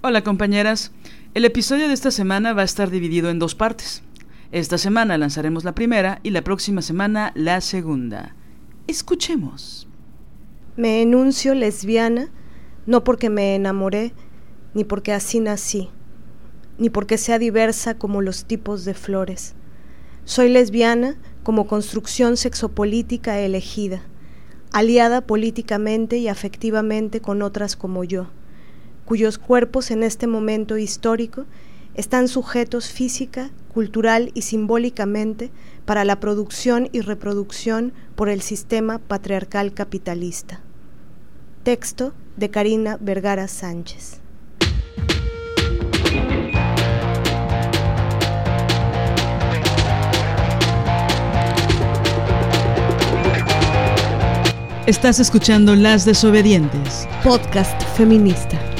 Hola compañeras, el episodio de esta semana va a estar dividido en dos partes. Esta semana lanzaremos la primera y la próxima semana la segunda. Escuchemos. Me enuncio lesbiana no porque me enamoré, ni porque así nací, ni porque sea diversa como los tipos de flores. Soy lesbiana como construcción sexopolítica elegida, aliada políticamente y afectivamente con otras como yo cuyos cuerpos en este momento histórico están sujetos física, cultural y simbólicamente para la producción y reproducción por el sistema patriarcal capitalista. Texto de Karina Vergara Sánchez. Estás escuchando Las Desobedientes, podcast feminista.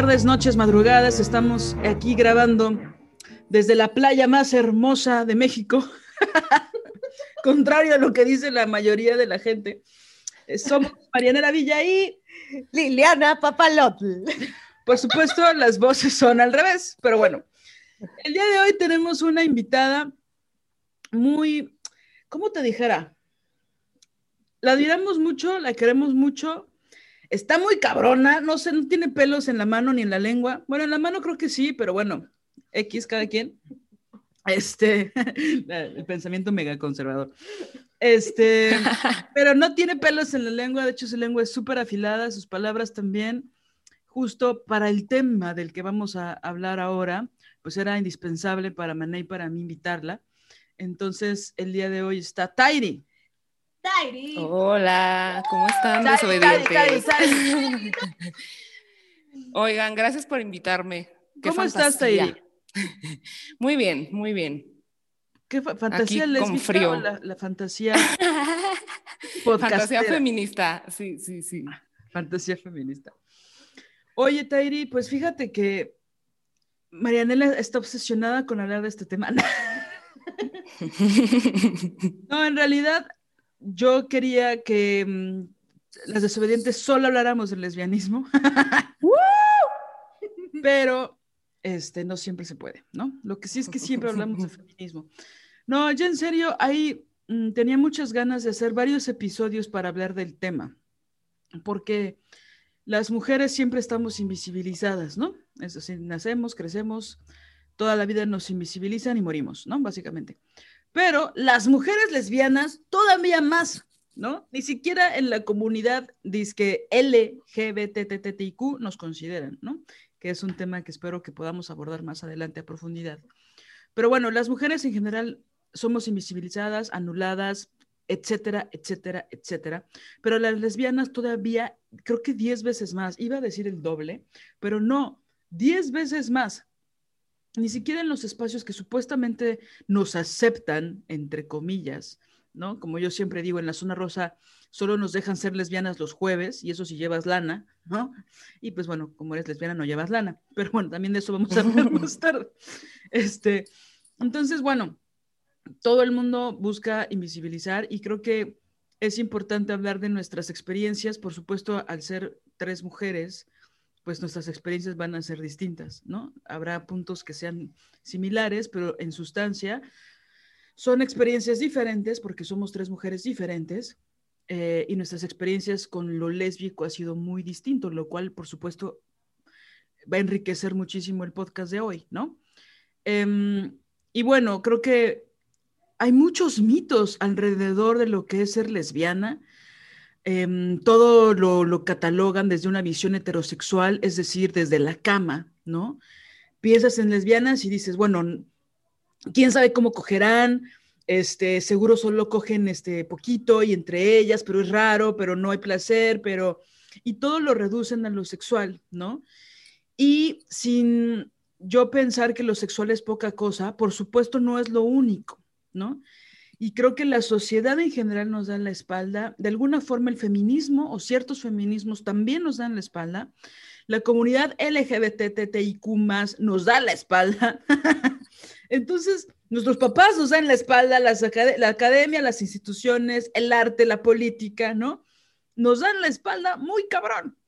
Tardes, noches, madrugadas. Estamos aquí grabando desde la playa más hermosa de México. Contrario a lo que dice la mayoría de la gente. Eh, somos Marianela Villa y Liliana Papalotl. Por supuesto, las voces son al revés, pero bueno. El día de hoy tenemos una invitada muy, ¿cómo te dijera? La admiramos mucho, la queremos mucho, Está muy cabrona, no sé, no tiene pelos en la mano ni en la lengua. Bueno, en la mano creo que sí, pero bueno, X cada quien. Este, el pensamiento mega conservador. Este, pero no tiene pelos en la lengua, de hecho su lengua es súper afilada, sus palabras también, justo para el tema del que vamos a hablar ahora, pues era indispensable para Mané y para mí invitarla. Entonces, el día de hoy está Tairi. Hola, ¿cómo están desobedientes? Oigan, gracias por invitarme. ¿Cómo estás, Tairi? Muy bien, muy bien. ¿Qué fantasía Aquí con frío. La, fantasía Fantasía feminista, sí, sí, sí. Fantasía feminista. Oye, Tairi, pues fíjate que Marianela está obsesionada con hablar de este tema. no, en realidad yo quería que mm, las desobedientes solo habláramos del lesbianismo, pero este, no siempre se puede, ¿no? Lo que sí es que siempre hablamos de feminismo. No, ya en serio, ahí mm, tenía muchas ganas de hacer varios episodios para hablar del tema, porque las mujeres siempre estamos invisibilizadas, ¿no? Es decir, nacemos, crecemos, toda la vida nos invisibilizan y morimos, ¿no? Básicamente. Pero las mujeres lesbianas todavía más, ¿no? Ni siquiera en la comunidad que LGBTTIQ nos consideran, ¿no? Que es un tema que espero que podamos abordar más adelante a profundidad. Pero bueno, las mujeres en general somos invisibilizadas, anuladas, etcétera, etcétera, etcétera. Pero las lesbianas todavía, creo que 10 veces más, iba a decir el doble, pero no, 10 veces más ni siquiera en los espacios que supuestamente nos aceptan, entre comillas, ¿no? Como yo siempre digo, en la zona rosa solo nos dejan ser lesbianas los jueves, y eso si llevas lana, ¿no? Y pues bueno, como eres lesbiana no llevas lana, pero bueno, también de eso vamos a hablar más tarde. Este, entonces, bueno, todo el mundo busca invisibilizar y creo que es importante hablar de nuestras experiencias, por supuesto, al ser tres mujeres, pues nuestras experiencias van a ser distintas, ¿no? Habrá puntos que sean similares, pero en sustancia son experiencias diferentes porque somos tres mujeres diferentes eh, y nuestras experiencias con lo lésbico ha sido muy distinto, lo cual, por supuesto, va a enriquecer muchísimo el podcast de hoy, ¿no? Em, y bueno, creo que hay muchos mitos alrededor de lo que es ser lesbiana. Em, todo lo, lo, catalogan desde una visión heterosexual, es decir, desde la cama, ¿no? Piensas en lesbianas y dices, bueno, quién sabe cómo cogerán, este, seguro solo cogen este poquito y entre ellas, pero es raro, pero no hay placer, pero y todo lo reducen a lo sexual, ¿no? Y sin yo pensar que lo sexual es poca cosa, por supuesto no es lo único, ¿no? Y creo que la sociedad en general nos da la espalda, de alguna forma el feminismo o ciertos feminismos también nos dan la espalda, la comunidad LGBTTIQ nos da la espalda. Entonces, nuestros papás nos dan la espalda, la academia, las instituciones, el arte, la política, ¿no? Nos dan la espalda muy cabrón.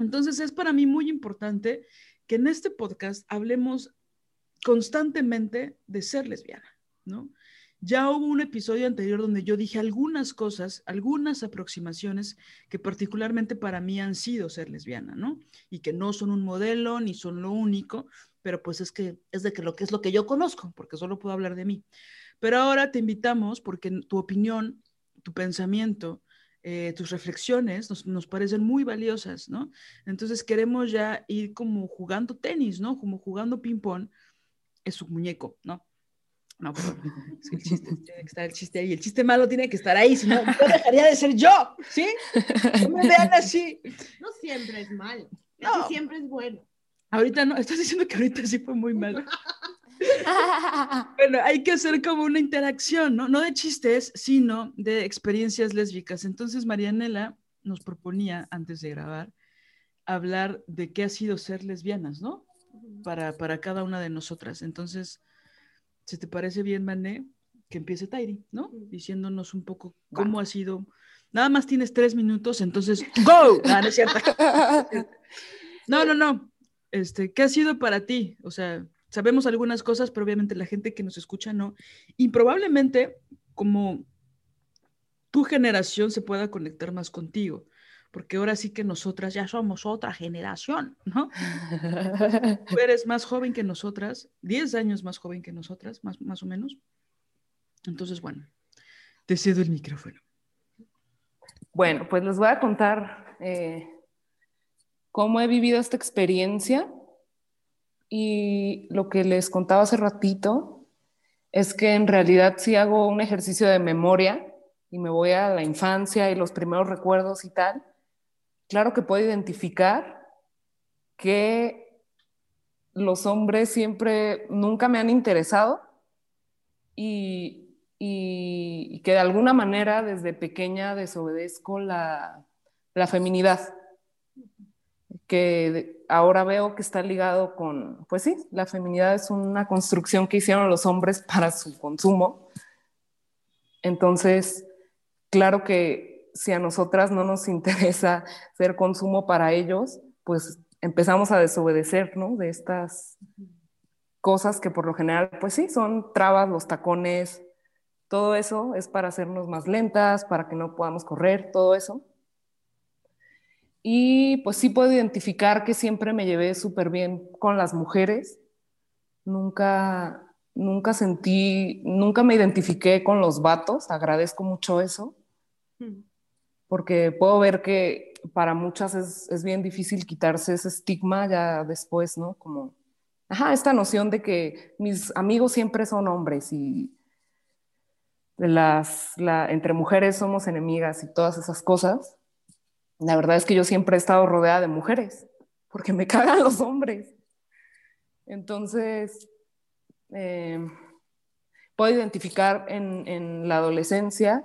Entonces, es para mí muy importante que en este podcast hablemos constantemente de ser lesbiana, ¿no? Ya hubo un episodio anterior donde yo dije algunas cosas, algunas aproximaciones que particularmente para mí han sido ser lesbiana, ¿no? Y que no son un modelo ni son lo único, pero pues es que es de que lo que es lo que yo conozco, porque solo puedo hablar de mí. Pero ahora te invitamos porque tu opinión, tu pensamiento, eh, tus reflexiones nos, nos, parecen muy valiosas, ¿no? Entonces queremos ya ir como jugando tenis, ¿no? Como jugando ping-pong, es su muñeco, ¿no? No, pero es que el chiste tiene que estar el chiste ahí. El chiste malo tiene que estar ahí, si no, no dejaría de ser yo, ¿sí? No me vean así. No siempre es malo, no. siempre es bueno. Ahorita no, estás diciendo que ahorita sí fue muy malo. bueno, hay que hacer como una interacción, ¿no? No de chistes, sino de experiencias lésbicas. Entonces, Marianela nos proponía, antes de grabar, hablar de qué ha sido ser lesbianas, ¿no? Para, para cada una de nosotras. Entonces, si te parece bien, Mané, que empiece Tairi, ¿no? Diciéndonos un poco cómo ha sido. Nada más tienes tres minutos, entonces, ¡go! No, no es cierto. No, no, no. Este, ¿qué ha sido para ti? O sea, sabemos algunas cosas, pero obviamente la gente que nos escucha no. Y probablemente, como tu generación se pueda conectar más contigo porque ahora sí que nosotras ya somos otra generación, ¿no? Tú eres más joven que nosotras, 10 años más joven que nosotras, más, más o menos. Entonces, bueno, te cedo el micrófono. Bueno, pues les voy a contar eh, cómo he vivido esta experiencia y lo que les contaba hace ratito es que en realidad sí hago un ejercicio de memoria y me voy a la infancia y los primeros recuerdos y tal claro que puedo identificar que los hombres siempre nunca me han interesado y, que de alguna manera desde pequeña desobedezco la, la feminidad, que ahora veo que está ligado con, pues sí, la feminidad es una construcción que hicieron los hombres para su consumo. Entonces, claro que si a nosotras no nos interesa ser consumo para ellos, pues empezamos a desobedecer, ¿no? De estas cosas que por lo general, pues sí, son trabas, los tacones, todo eso es para hacernos más lentas, para que no podamos correr, todo eso. Y pues sí puedo identificar que siempre me llevé súper bien con las mujeres. Nunca, nunca sentí, nunca me identifiqué con los vatos, agradezco mucho eso. Mm porque puedo ver que para muchas es, es, bien difícil quitarse ese estigma ya después, ¿no? Como, ajá, esta noción de que mis amigos siempre son hombres y las, la, entre mujeres somos enemigas y todas esas cosas. La verdad es que yo siempre he estado rodeada de mujeres, porque me cagan los hombres. Entonces, eh, puedo identificar en, en la adolescencia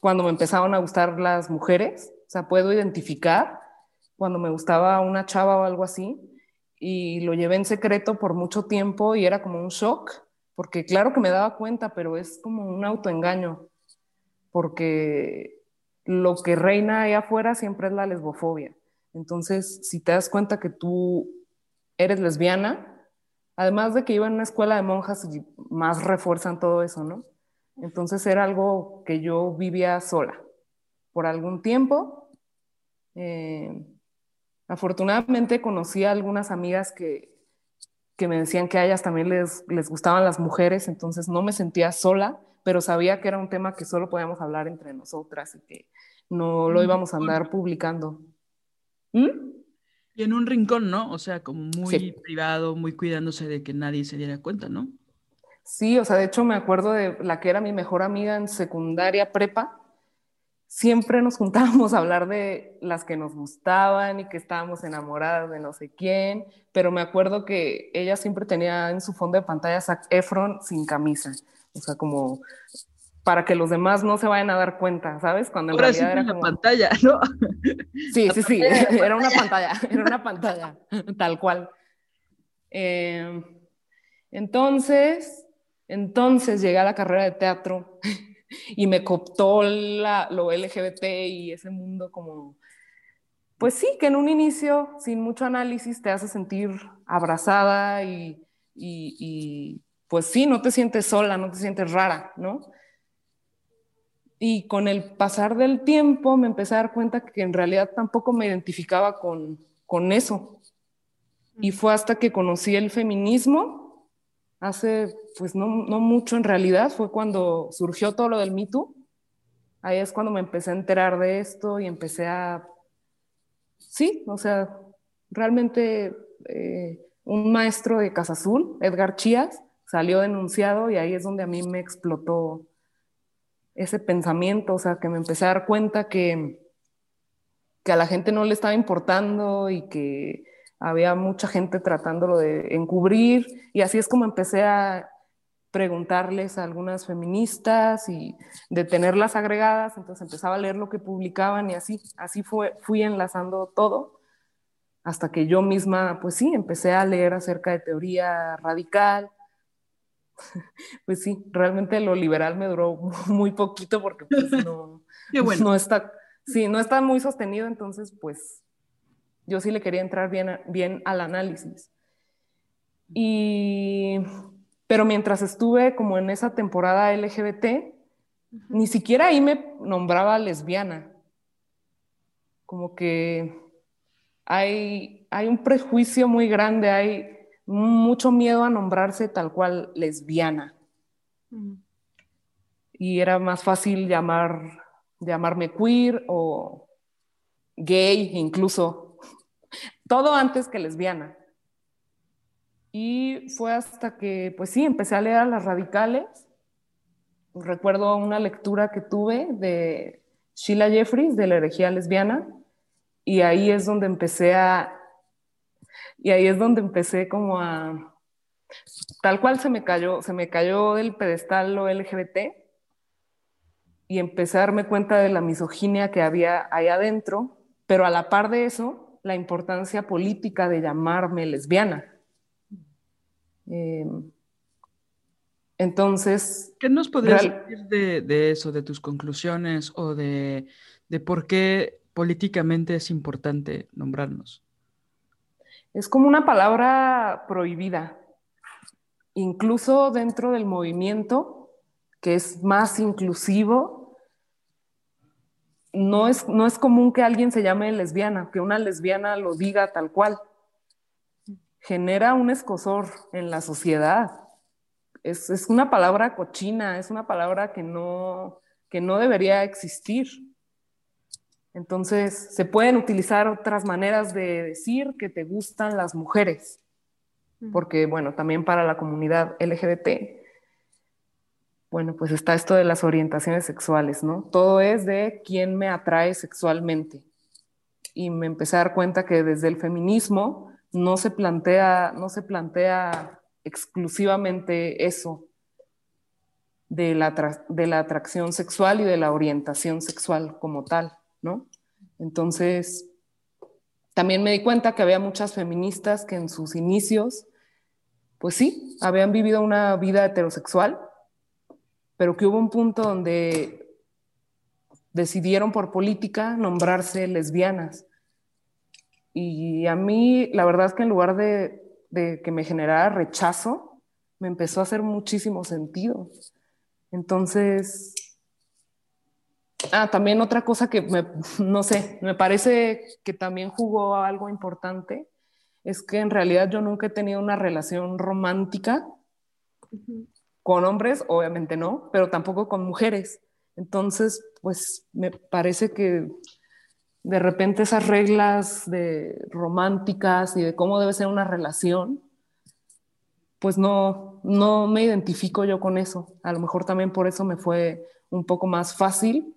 cuando me empezaron a gustar las mujeres, o sea, puedo identificar cuando me gustaba una chava o algo así, y lo llevé en secreto por mucho tiempo y era como un shock, porque claro que me daba cuenta, pero es como un autoengaño, porque lo que reina ahí afuera siempre es la lesbofobia. Entonces, si te das cuenta que tú eres lesbiana, además de que iba en una escuela de monjas y más refuerzan todo eso, ¿no? Entonces era algo que yo vivía sola por algún tiempo. Eh, Afortunadamente conocí a algunas amigas que, que me decían que a ellas también les, les gustaban las mujeres, entonces no me sentía sola, pero sabía que era un tema que solo podíamos hablar entre nosotras y que no lo íbamos a andar publicando. ¿Mm? Y en un rincón, ¿no? O sea, como muy privado, muy cuidándose de que nadie se diera cuenta, ¿no? Sí, o sea, de hecho me acuerdo de la que era mi mejor amiga en secundaria prepa, siempre nos juntábamos a hablar de las que nos gustaban y que estábamos enamoradas de no sé quién, pero me acuerdo que ella siempre tenía en su fondo de pantalla Zac Efron sin camisa, o sea, como para que los demás no se vayan a dar cuenta, ¿sabes? Cuando en realidad era como... pantalla, ¿no? Sí, sí, sí, era una pantalla, era una pantalla, tal cual. Eh, entonces, entonces llegué a la carrera de teatro y me cooptó lo LGBT y ese mundo como, pues sí, que en un inicio, sin mucho análisis, te hace sentir abrazada y, y pues sí, no te sientes sola, no te sientes rara, ¿no? Y con el pasar del tiempo me empecé a dar cuenta que en realidad tampoco me identificaba con, con eso. Y fue hasta que conocí el feminismo, hace pues no, no, mucho en realidad, fue cuando surgió todo lo del Me Too. Ahí es cuando me empecé a enterar de esto y empecé a, sí, o sea, realmente eh, un maestro de Casa Azul, Edgar Chías, salió denunciado y ahí es donde a mí me explotó ese pensamiento, o sea, que me empecé a dar cuenta que, que a la gente no le estaba importando y que había mucha gente tratándolo de encubrir y así es como empecé a preguntarles a algunas feministas y de tenerlas agregadas, entonces empezaba a leer lo que publicaban y así, así fue, fui enlazando todo hasta que yo misma, pues sí, empecé a leer acerca de teoría radical, pues sí, realmente lo liberal me duró muy poquito porque pues, no, no está, sí, no está muy sostenido, entonces pues yo sí le quería entrar bien, bien al análisis. Y, pero mientras estuve como en esa temporada LGBT, ni siquiera ahí me nombraba lesbiana. Como que hay, hay un prejuicio muy grande, hay mucho miedo a nombrarse tal cual lesbiana. Y era más fácil llamar, llamarme queer o gay incluso. Todo antes que lesbiana. Y fue hasta que, pues sí, empecé a leer a las radicales. Recuerdo una lectura que tuve de Sheila Jeffries, de la herejía lesbiana, y ahí es donde empecé a y ahí es donde empecé como a, tal cual se me cayó, se me cayó del pedestal lo LGBT y empecé a darme cuenta de la misoginia que había ahí adentro, pero a la par de eso, la importancia política de llamarme lesbiana. Em, entonces... ¿Qué nos podrías decir de, de, eso, de tus conclusiones o de, de por qué políticamente es importante nombrarnos? es como una palabra prohibida, incluso dentro del movimiento, que es más inclusivo. No es, no es común que alguien se llame lesbiana, que una lesbiana lo diga tal cual. Genera un escosor en la sociedad. Es, es una palabra cochina, es una palabra que no, que no debería existir. Entonces, se pueden utilizar otras maneras de decir que te gustan las mujeres, porque, bueno, también para la comunidad LGBT, bueno, pues está esto de las orientaciones sexuales, ¿no? Todo es de quién me atrae sexualmente. Y me empecé a dar cuenta que desde el feminismo no se plantea, no se plantea exclusivamente eso de la, de la atracción sexual y de la orientación sexual como tal. ¿no? Entonces, también me di cuenta que había muchas feministas que en sus inicios, pues sí, habían vivido una vida heterosexual, pero que hubo un punto donde decidieron por política nombrarse lesbianas. Y a mí, la verdad es que en lugar de, que me generara rechazo, me empezó a hacer muchísimo sentido. Entonces, Ah, también otra cosa que no sé, me parece que también jugó algo importante es que en realidad yo nunca he tenido una relación romántica con hombres, obviamente no, pero tampoco con mujeres. Entonces, pues me parece que de repente esas reglas de románticas y de cómo debe ser una relación, pues no, no me identifico yo con eso. A lo mejor también por eso me fue un poco más fácil,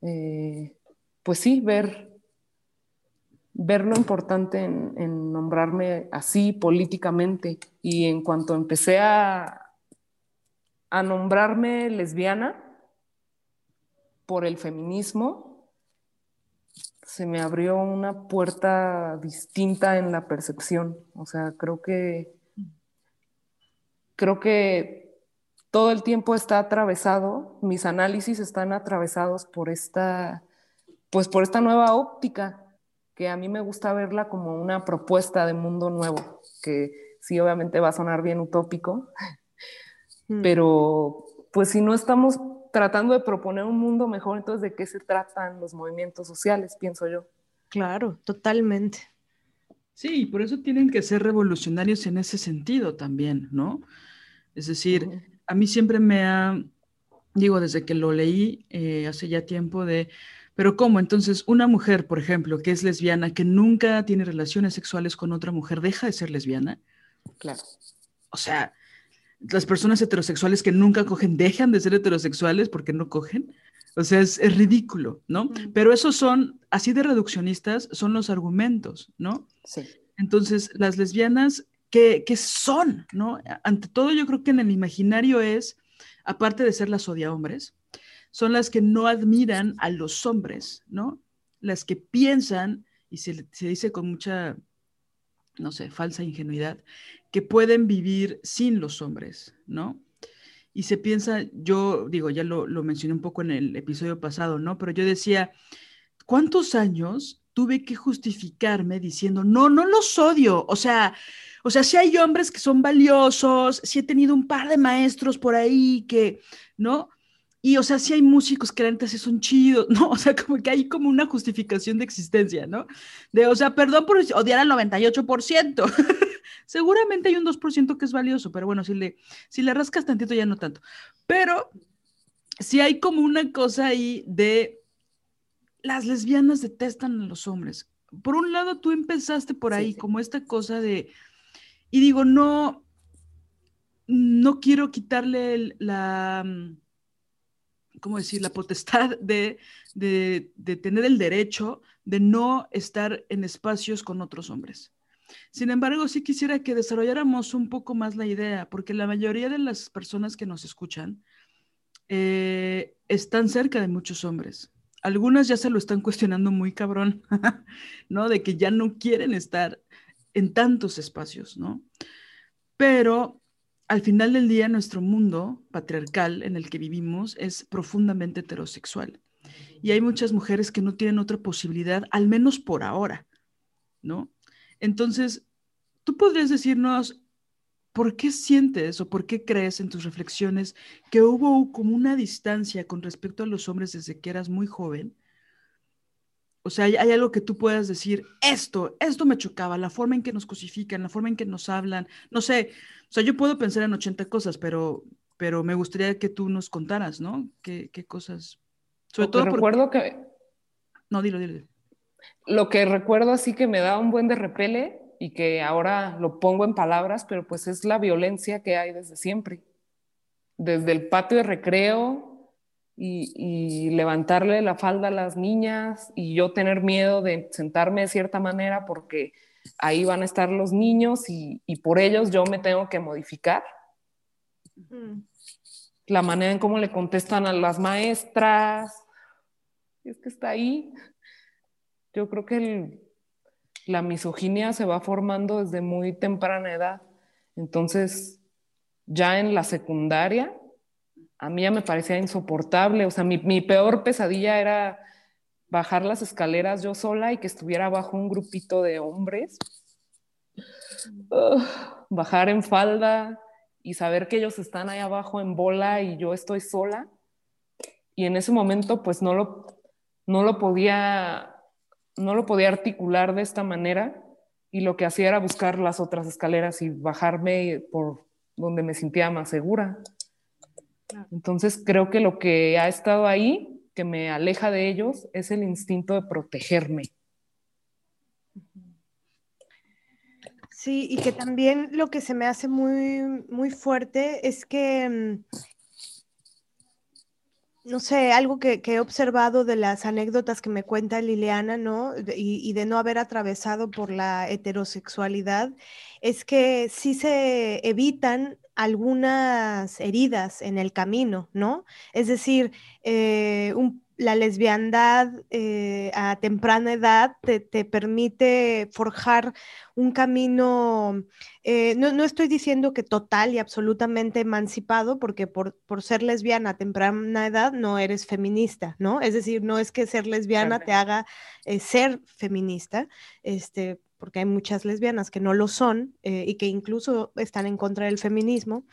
eh, pues sí, ver, ver lo importante en, en, nombrarme así políticamente. Y en cuanto empecé a, a nombrarme lesbiana por el feminismo, se me abrió una puerta distinta en la percepción. O sea, creo que creo que todo el tiempo está atravesado, mis análisis están atravesados por esta, pues por esta nueva óptica, que a mí me gusta verla como una propuesta de mundo nuevo, que sí, obviamente va a sonar bien utópico, mm. pero pues si no estamos tratando de proponer un mundo mejor, entonces ¿de qué se tratan los movimientos sociales, pienso yo? Claro, totalmente. Sí, por eso tienen que ser revolucionarios en ese sentido también, ¿no? Es decir, a mí siempre me ha, digo, desde que lo leí eh, hace ya tiempo de, pero ¿cómo? Entonces, una mujer, por ejemplo, que es lesbiana, que nunca tiene relaciones sexuales con otra mujer, deja de ser lesbiana. Claro. O sea, las personas heterosexuales que nunca cogen dejan de ser heterosexuales porque no cogen. O sea, es, ridículo, ¿no? Pero esos son, así de reduccionistas, son los argumentos, ¿no? Sí. Entonces, las lesbianas, ¿qué, ¿qué, son, no? Ante todo, yo creo que en el imaginario es, aparte de ser las odia hombres, son las que no admiran a los hombres, ¿no? Las que piensan, y se, se dice con mucha, no sé, falsa ingenuidad, que pueden vivir sin los hombres, ¿no? Y se piensa, yo digo, ya lo, lo mencioné un poco en el episodio pasado, ¿no? Pero yo decía, ¿cuántos años tuve que justificarme diciendo, no, no los odio? O sea, o sea, si hay hombres que son valiosos, si he tenido un par de maestros por ahí que, ¿no? Y, o sea, si hay músicos que antes son chidos, ¿no? O sea, como que hay como una justificación de existencia, ¿no? De, o sea, perdón por odiar al 98%. Seguramente hay un 2% que es valioso, pero bueno, si le, si le rascas tantito ya no tanto. Pero si hay como una cosa ahí de las lesbianas detestan a los hombres. Por un lado, tú empezaste por ahí, como esta cosa de, y digo, no, no quiero quitarle la ¿cómo decir?, la potestad de, tener el derecho de no estar en espacios con otros hombres. Sin embargo, sí quisiera que desarrolláramos un poco más la idea, porque la mayoría de las personas que nos escuchan eh, están cerca de muchos hombres. Algunas ya se lo están cuestionando muy cabrón, ¿no? De que ya no quieren estar en tantos espacios, ¿no? Pero al final del día nuestro mundo patriarcal en el que vivimos es profundamente heterosexual. Y hay muchas mujeres que no tienen otra posibilidad, al menos por ahora, ¿no? Entonces, tú podrías decirnos, ¿por qué sientes o por qué crees en tus reflexiones que hubo como una distancia con respecto a los hombres desde que eras muy joven? O sea, hay, algo que tú puedas decir, esto, esto me chocaba, la forma en que nos cosifican, la forma en que nos hablan, no sé, o sea, yo puedo pensar en 80 cosas, pero, pero me gustaría que tú nos contaras, ¿no? ¿Qué, qué cosas? Sobre todo recuerdo que... No, dilo, dilo, Lo que recuerdo así que me da un buen de repele y que ahora lo pongo en palabras, pero pues es la violencia que hay desde siempre. Desde el patio de recreo y, y levantarle la falda a las niñas y yo tener miedo de sentarme de cierta manera porque ahí van a estar los niños y, por ellos yo me tengo que modificar. La manera en cómo le contestan a las maestras, es que está ahí. Yo creo que la misoginia se va formando desde muy temprana edad. Entonces, ya en la secundaria, a mí ya me parecía insoportable. O sea, mi, mi peor pesadilla era bajar las escaleras yo sola y que estuviera bajo un grupito de hombres. bajar en falda y saber que ellos están ahí abajo en bola y yo estoy sola. y en ese momento pues no lo, no lo podía, no lo podía articular de esta manera y lo que hacía era buscar las otras escaleras y bajarme por donde me sentía más segura. Entonces creo que lo que ha estado ahí, que me aleja de ellos, es el instinto de protegerme. Sí, y que también lo que se me hace muy, muy fuerte es que mm, no sé, algo que, he observado de las anécdotas que me cuenta Liliana, ¿no? y, de no haber atravesado por la heterosexualidad, es que sí se evitan algunas heridas en el camino, ¿no? Es decir, eh, un la lesbiandad eh, a temprana edad te, permite forjar un camino, eh, no, estoy diciendo que total y absolutamente emancipado, porque por, ser lesbiana a temprana edad no eres feminista, ¿no? Es decir, no es que ser lesbiana te haga ser feminista, este, porque hay muchas lesbianas que no lo son y que incluso están en contra del feminismo,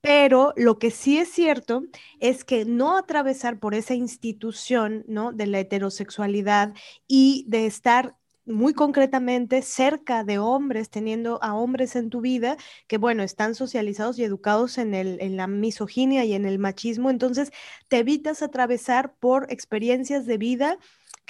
pero lo que sí es cierto es que no atravesar por esa institución, ¿no? De la heterosexualidad y de estar muy concretamente cerca de hombres, teniendo a hombres en tu vida que, bueno, están socializados y educados en, el, en la misoginia y en el machismo, entonces te evitas atravesar por experiencias de vida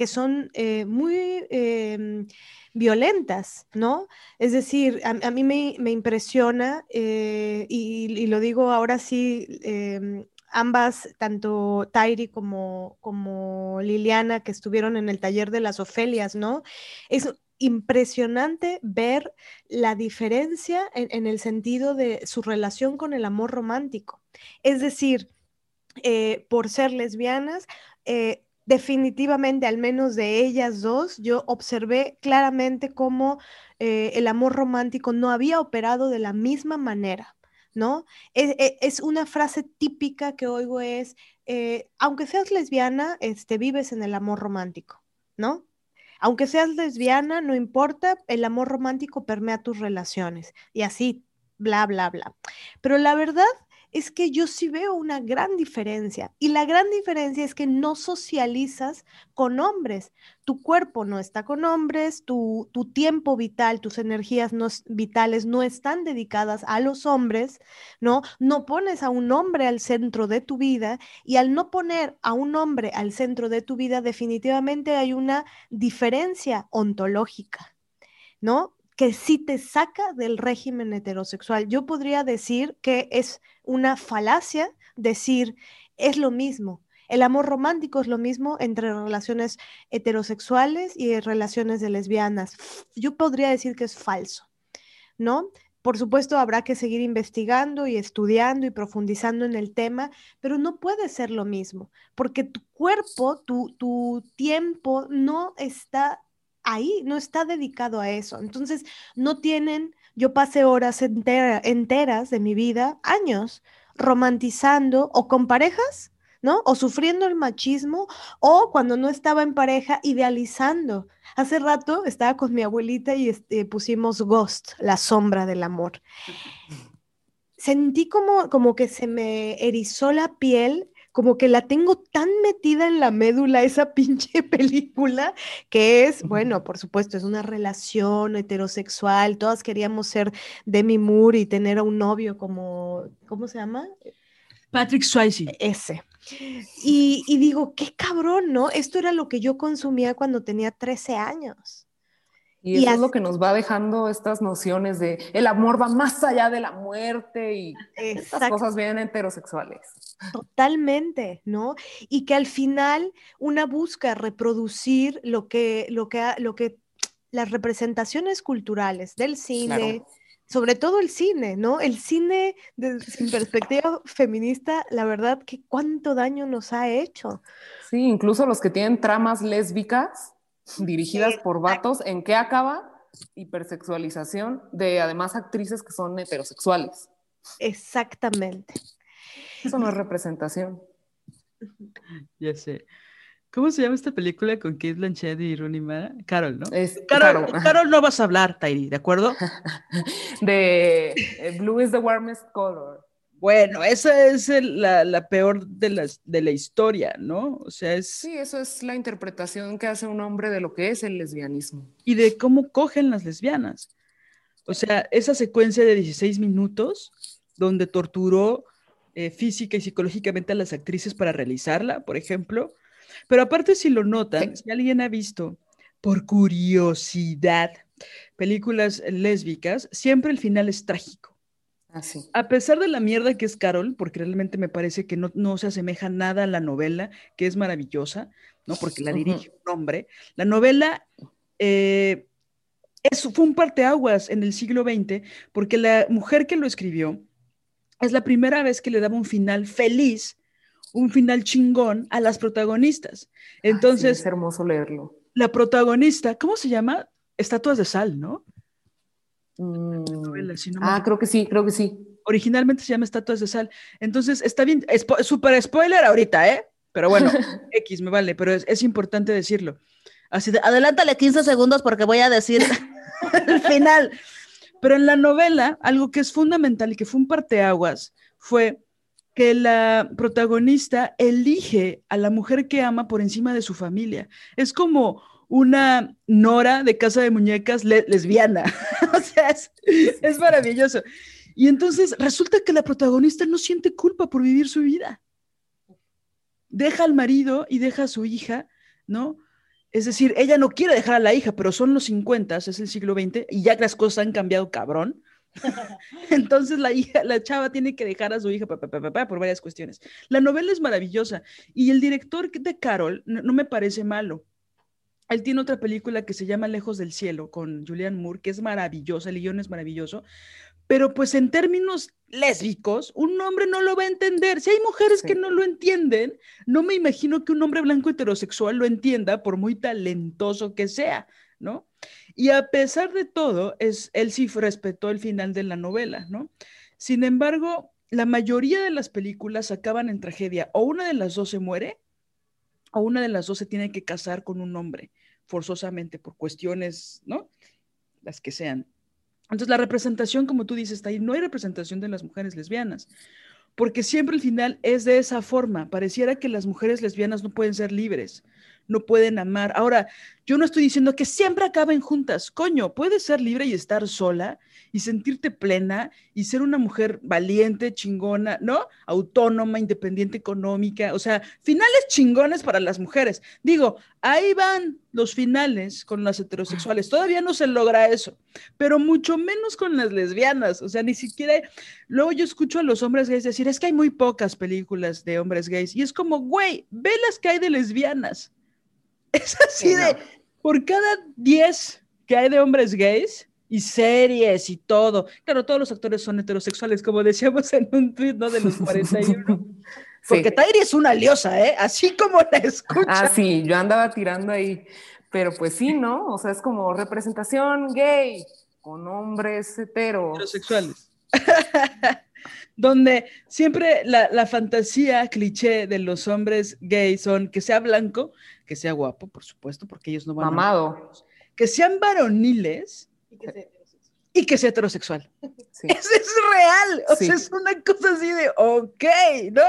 que son eh, muy em, violentas, ¿no? Es decir, a, mí me, impresiona, eh, y, lo digo ahora sí, em, ambas, tanto Tairi como, como Liliana, que estuvieron en el taller de las Ofelias, ¿no? Es impresionante ver la diferencia en, el sentido de su relación con el amor romántico. Es decir, eh, por ser lesbianas, eh, definitivamente, al menos de ellas dos, yo observé claramente cómo eh, el amor romántico no había operado de la misma manera. ¿No? E, e, es, una frase típica que oigo es, eh, aunque seas lesbiana, este, vives en el amor romántico, ¿no? Aunque seas lesbiana, no importa, el amor romántico permea tus relaciones y así, bla, bla, bla. Pero la verdad es que yo sí veo una gran diferencia. Y la gran diferencia es que no socializas con hombres. Tu cuerpo no está con hombres, tu, tiempo vital, tus energías no, vitales no están dedicadas a los hombres, ¿no? No pones a un hombre al centro de tu vida y al no poner a un hombre al centro de tu vida, definitivamente hay una diferencia ontológica, ¿no? Que sí te saca del régimen heterosexual. Yo podría decir que es una falacia decir es lo mismo. El amor romántico es lo mismo entre relaciones heterosexuales y relaciones de lesbianas. Yo podría decir que es falso, ¿no? Por supuesto, habrá que seguir investigando y estudiando y profundizando en el tema, pero no puede ser lo mismo, porque tu cuerpo, tu, tu tiempo no está ahí, no está dedicado a eso. Entonces, no tienen, yo pasé horas enteras de mi vida, años, romantizando o con parejas, ¿no? O sufriendo el machismo, o cuando no estaba en pareja, idealizando. Hace rato estaba con mi abuelita y este, pusimos Ghost, la sombra del amor. Sentí como, como que se me erizó la piel como que la tengo tan metida en la médula esa pinche película, que es, bueno, por supuesto, es una relación heterosexual, todas queríamos ser Demi Moore y tener a un novio como, ¿cómo se llama? Patrick Swayze. Ese. Y, y digo, qué cabrón, ¿no? Esto era lo que yo consumía cuando tenía 13 años. Y eso es lo que nos va dejando estas nociones de el amor va más allá de la muerte y estas cosas bien heterosexuales. Totalmente, ¿no? Y que al final una busca reproducir lo que, lo que, lo que las representaciones culturales del cine, sobre todo el cine, ¿no? El cine de, sin perspectiva feminista, la verdad que cuánto daño nos ha hecho. Sí, incluso los que tienen tramas lésbicas dirigidas por vatos, ¿en qué acaba? Hipersexualización de además actrices que son heterosexuales. Exactamente. Eso no es representación. Ya sé. ¿Cómo se llama esta película con Kate Blanchett y Rooney Mara? Carol, ¿no? Es, Carol, Carol. no vas a hablar, Tairi, ¿de acuerdo? de eh, Blue is the warmest color. Bueno, esa es la, la, peor de la, de la historia, ¿no? O sea, es... Sí, eso es la interpretación que hace un hombre de lo que es el lesbianismo. Y de cómo cogen las lesbianas. O sea, esa secuencia de 16 minutos donde torturó eh, física y psicológicamente a las actrices para realizarla, por ejemplo. Pero aparte, si lo notan, si alguien ha visto por curiosidad películas lésbicas, siempre el final es trágico. Ah, a pesar de la mierda que es Carol, porque realmente me parece que no, se asemeja nada a la novela, que es maravillosa, ¿no? Porque la dirige un hombre. La novela eh, es, fue un parteaguas en el siglo XX, porque la mujer que lo escribió es la primera vez que le daba un final feliz, un final chingón a las protagonistas. Entonces. es hermoso leerlo. La protagonista, ¿cómo se llama? Estatuas de sal, ¿no? Mm, ah, creo que sí, creo que sí. Originalmente se llama Estatuas de Sal. Entonces, está bien, súper spoiler ahorita, ¿eh? Pero bueno, X me vale, pero es, importante decirlo. Así de, adelántale 15 segundos porque voy a decir el final. Pero en la novela, algo que es fundamental y que fue un parteaguas fue que la protagonista elige a la mujer que ama por encima de su familia. Es como una Nora de Casa de Muñecas lesbiana. o sea, es, maravilloso. Y entonces resulta que la protagonista no siente culpa por vivir su vida. Deja al marido y deja a su hija, ¿no? Es decir, ella no quiere dejar a la hija, pero son los 50, es el siglo XX, y ya las cosas han cambiado cabrón. Entonces la hija, la chava tiene que dejar a su hija por varias cuestiones. La novela es maravillosa y el director de Carol no me parece malo. Él tiene otra película que se llama Lejos del Cielo con Julianne Moore, que es maravillosa, el guion es maravilloso, pero pues en términos lésbicos, un hombre no lo va a entender. Si hay mujeres que no lo entienden, no me imagino que un hombre blanco heterosexual lo entienda, por muy talentoso que sea, ¿no? Y a pesar de todo, es, él sí respetó el final de la novela, ¿no? Sin embargo, la mayoría de las películas acaban en tragedia. O una de las dos se muere, o una de las dos se tiene que casar con un hombre forzosamente por cuestiones, ¿no? Las que sean. Entonces, la representación, como tú dices, está ahí. No hay representación de las mujeres lesbianas, porque siempre el final es de esa forma. Pareciera que las mujeres lesbianas no pueden ser libres, no pueden amar. Ahora, yo no estoy diciendo que siempre acaben juntas. Coño, puedes ser libre y estar sola y sentirte plena y ser una mujer valiente, chingona, ¿no? Autónoma, independiente económica. O sea, finales chingones para las mujeres. Digo, ahí van los finales con las heterosexuales. Todavía no se logra eso, pero mucho menos con las lesbianas. O sea, ni siquiera. Luego yo escucho a los hombres gays decir, es que hay muy pocas películas de hombres gays. Y es como, güey, ve las que hay de lesbianas. Es así de, por cada 10 que hay de hombres gays y series y todo, claro, todos los actores son heterosexuales, como decíamos en un tweet, ¿no? De los 41. Porque Tairi es una liosa, ¿eh? Así como la escucha. Ah, sí, yo andaba tirando ahí. Pero pues sí, ¿no? O sea, es como representación gay con hombres heteros. Heterosexuales. Donde siempre la, la, fantasía cliché de los hombres gays son que sea blanco, que sea guapo, por supuesto, porque ellos no van Mamado. que sean varoniles y que sea heterosexual. Eso es real. O sea, es una cosa así de, ok, ¿no?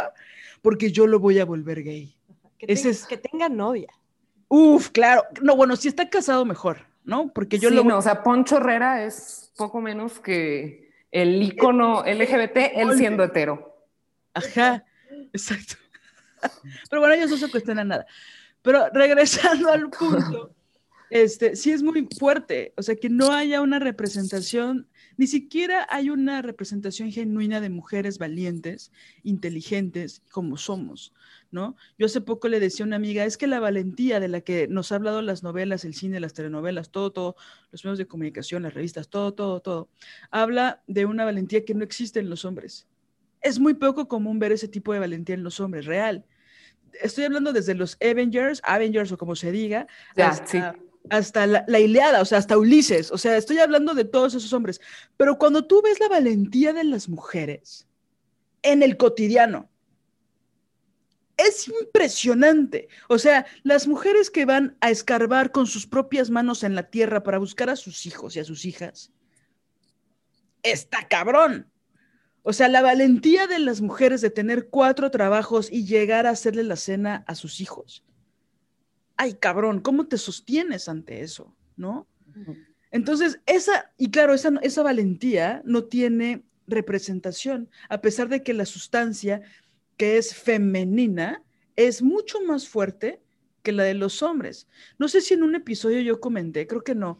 Porque yo lo voy a volver gay. Que, es... que tenga novia. Uf, claro. No, bueno, si está casado, mejor, ¿no? Porque yo lo. No, o sea, Poncho Herrera es poco menos que el icono LGBT, él siendo hetero. Ajá, exacto. Pero bueno, ellos no se cuestionan nada. Pero regresando al punto, este, sí es muy fuerte, o sea, que no haya una representación, ni siquiera hay una representación genuina de mujeres valientes, inteligentes, como somos, ¿no? Yo hace poco le decía a una amiga, es que la valentía de la que nos ha hablado las novelas, el cine, las telenovelas, todo, todo, los medios de comunicación, las revistas, todo, todo, todo, habla de una valentía que no existe en los hombres. Es muy poco común ver ese tipo de valentía en los hombres, real estoy hablando desde los Avengers, Avengers o como se diga, hasta, la, la, Ileada, o sea, hasta Ulises, o sea, estoy hablando de todos esos hombres. Pero cuando tú ves la valentía de las mujeres en el cotidiano, es impresionante. O sea, las mujeres que van a escarbar con sus propias manos en la tierra para buscar a sus hijos y a sus hijas, está cabrón. O sea, la valentía de las mujeres de tener cuatro trabajos y llegar a hacerle la cena a sus hijos. Ay, cabrón, ¿cómo te sostienes ante eso? ¿No? Entonces, esa, y claro, esa, esa valentía no tiene representación, a pesar de que la sustancia que es femenina es mucho más fuerte que la de los hombres. No sé si en un episodio yo comenté, creo que no,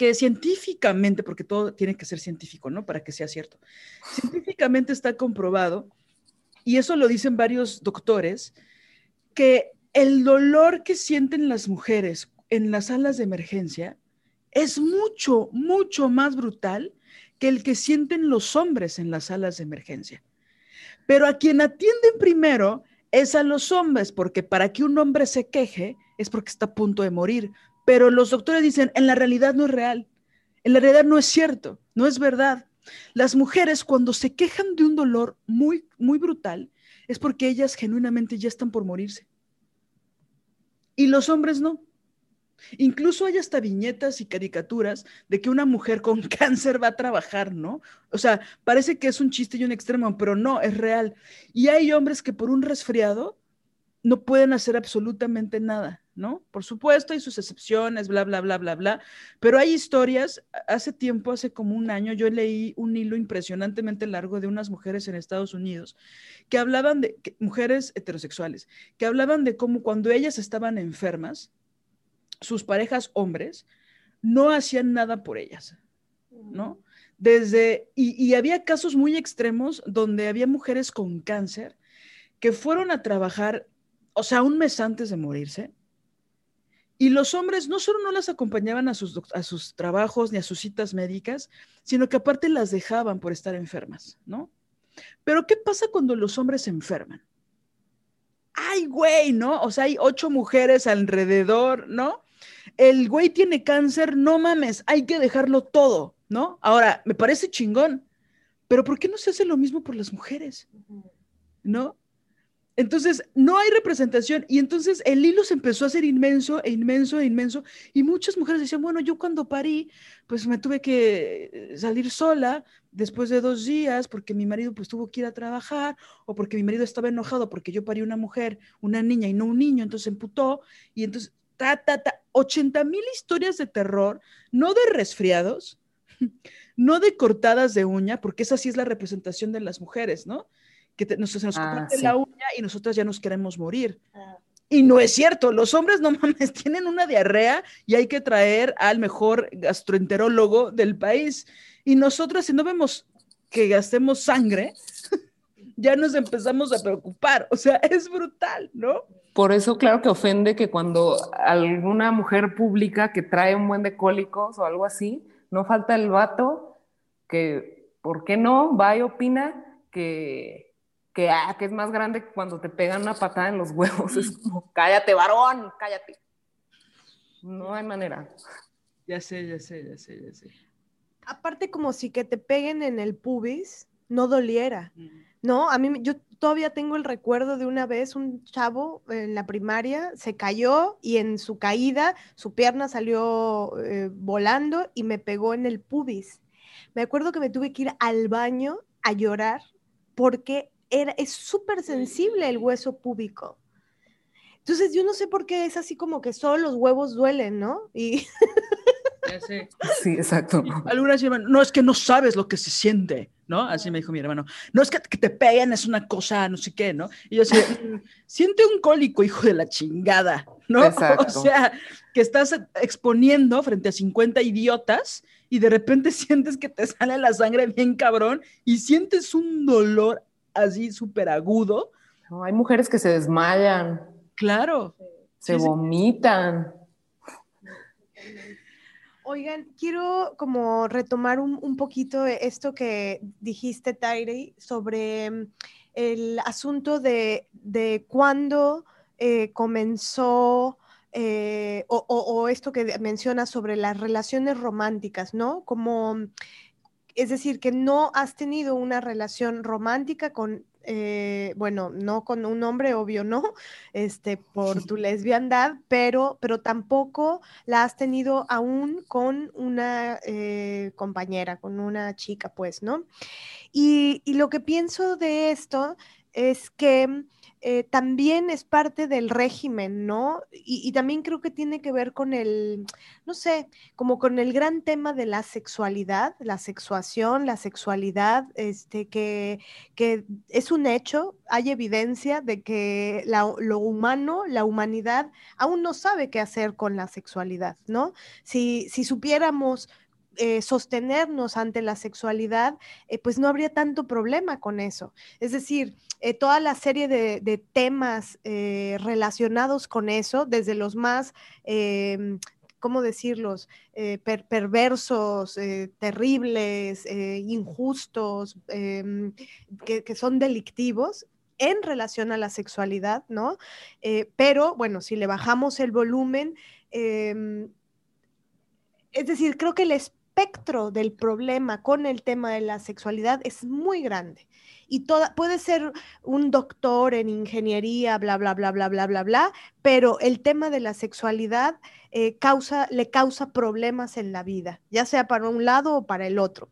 que científicamente, porque todo tiene que ser científico, ¿no? Para que sea cierto. Científicamente está comprobado, y eso lo dicen varios doctores, que el dolor que sienten las mujeres en las salas de emergencia es mucho, mucho más brutal que el que sienten los hombres en las salas de emergencia. Pero a quien atienden primero es a los hombres, porque para que un hombre se queje es porque está a punto de morir. Pero los doctores dicen, en la realidad no es real, en la realidad no es cierto, no es verdad. Las mujeres cuando se quejan de un dolor muy, muy brutal es porque ellas genuinamente ya están por morirse. Y los hombres no. Incluso hay hasta viñetas y caricaturas de que una mujer con cáncer va a trabajar, ¿no? O sea, parece que es un chiste y un extremo, pero no, es real. Y hay hombres que por un resfriado no pueden hacer absolutamente nada, ¿no? Por supuesto, hay sus excepciones, bla, bla, bla, bla, bla, pero hay historias, hace tiempo, hace como un año, yo leí un hilo impresionantemente largo de unas mujeres en Estados Unidos que hablaban de, mujeres heterosexuales, que hablaban de cómo cuando ellas estaban enfermas, sus parejas hombres no hacían nada por ellas, ¿no? Desde, y, había casos muy extremos donde había mujeres con cáncer que fueron a trabajar, o sea, un mes antes de morirse, y los hombres no solo no las acompañaban a sus, a sus trabajos ni a sus citas médicas, sino que aparte las dejaban por estar enfermas, ¿no? Pero ¿qué pasa cuando los hombres se enferman? Ay, güey, ¿no? O sea, hay ocho mujeres alrededor, ¿no? el güey tiene cáncer, no mames, hay que dejarlo todo, ¿no? Ahora, me parece chingón, pero ¿por qué no se hace lo mismo por las mujeres? ¿No? Entonces, no hay representación. Y entonces el hilo se empezó a hacer inmenso e inmenso e inmenso. Y muchas mujeres decían, bueno, yo cuando parí, pues me tuve que salir sola después de dos días porque mi marido pues tuvo que ir a trabajar o porque mi marido estaba enojado porque yo parí una mujer, una niña y no un niño, entonces se emputó. Y entonces, ta, ta, ta, 80 mil historias de terror, no de resfriados, no de cortadas de uña, porque esa sí es la representación de las mujeres, ¿no? Que nos, se nos ah, la uña y nosotras ya nos queremos morir. Ah. Y no es cierto, los hombres no mames, tienen una diarrea y hay que traer al mejor gastroenterólogo del país. Y nosotras, si no vemos que gastemos sangre, ya nos empezamos a preocupar. O sea, es brutal, ¿no? Por eso, claro que ofende que cuando alguna mujer pública que trae un buen de cólicos o algo así, no falta el vato que, ¿por qué no? Va y opina que, que, ah, que es más grande cuando te pegan una patada en los huevos. Es como, cállate, varón, cállate. No hay manera. Ya sé, ya sé, ya sé, ya sé. Aparte, como si que te peguen en el pubis no doliera. No, a mí yo todavía tengo el recuerdo de una vez un chavo en la primaria se cayó y en su caída su pierna salió eh, volando y me pegó en el pubis. Me acuerdo que me tuve que ir al baño a llorar porque era, es súper sensible el hueso púbico. Entonces yo no sé por qué es así como que solo los huevos duelen, ¿no? Y Sí, exacto. Algunas llevan, no es que no sabes lo que se siente, ¿no? Así me dijo mi hermano. No es que, te peguen, es una cosa, no sé qué, ¿no? Y yo decía, mm, siente un cólico, hijo de la chingada, ¿no? O sea, que estás exponiendo frente a 50 idiotas y de repente sientes que te sale la sangre bien cabrón y sientes un dolor así súper agudo. No, hay mujeres que se desmayan. Claro. Se vomitan. Oigan, quiero como retomar un, poquito esto que dijiste, Tairi, sobre mm, el asunto de, de cuándo eh, comenzó eh, o, esto que mencionas sobre las relaciones románticas, ¿no? Como, es decir, que no has tenido una relación romántica con eh, bueno, no con un hombre, obvio, no, este, por tu lesbiandad, pero, pero tampoco la has tenido aún con una eh, compañera, con una chica, pues, ¿no? Y, y lo que pienso de esto es que eh, también es parte del régimen, ¿no? Y, también creo que tiene que ver con el, no sé, como con el gran tema de la sexualidad, la sexuación, la sexualidad, este, que, que es un hecho, hay evidencia de que lo humano, la humanidad, aún no sabe qué hacer con la sexualidad, ¿no? Si, si supiéramos eh, sostenernos ante la sexualidad, eh, pues no habría tanto problema con eso. Es decir, eh, toda la serie de, temas relacionados con eso, desde los más... Em, ¿cómo decirlos? perversos, terribles, injustos, em, que, son delictivos en relación a la sexualidad, ¿no? pero bueno, si le bajamos el volumen, em, es decir, creo que el espectro del problema con el tema de la sexualidad es muy grande. Y toda, puede ser un doctor en ingeniería, bla, bla, bla, bla, bla, bla, bla, pero el tema de la sexualidad eh, causa, le causa problemas en la vida, ya sea para un lado o para el otro.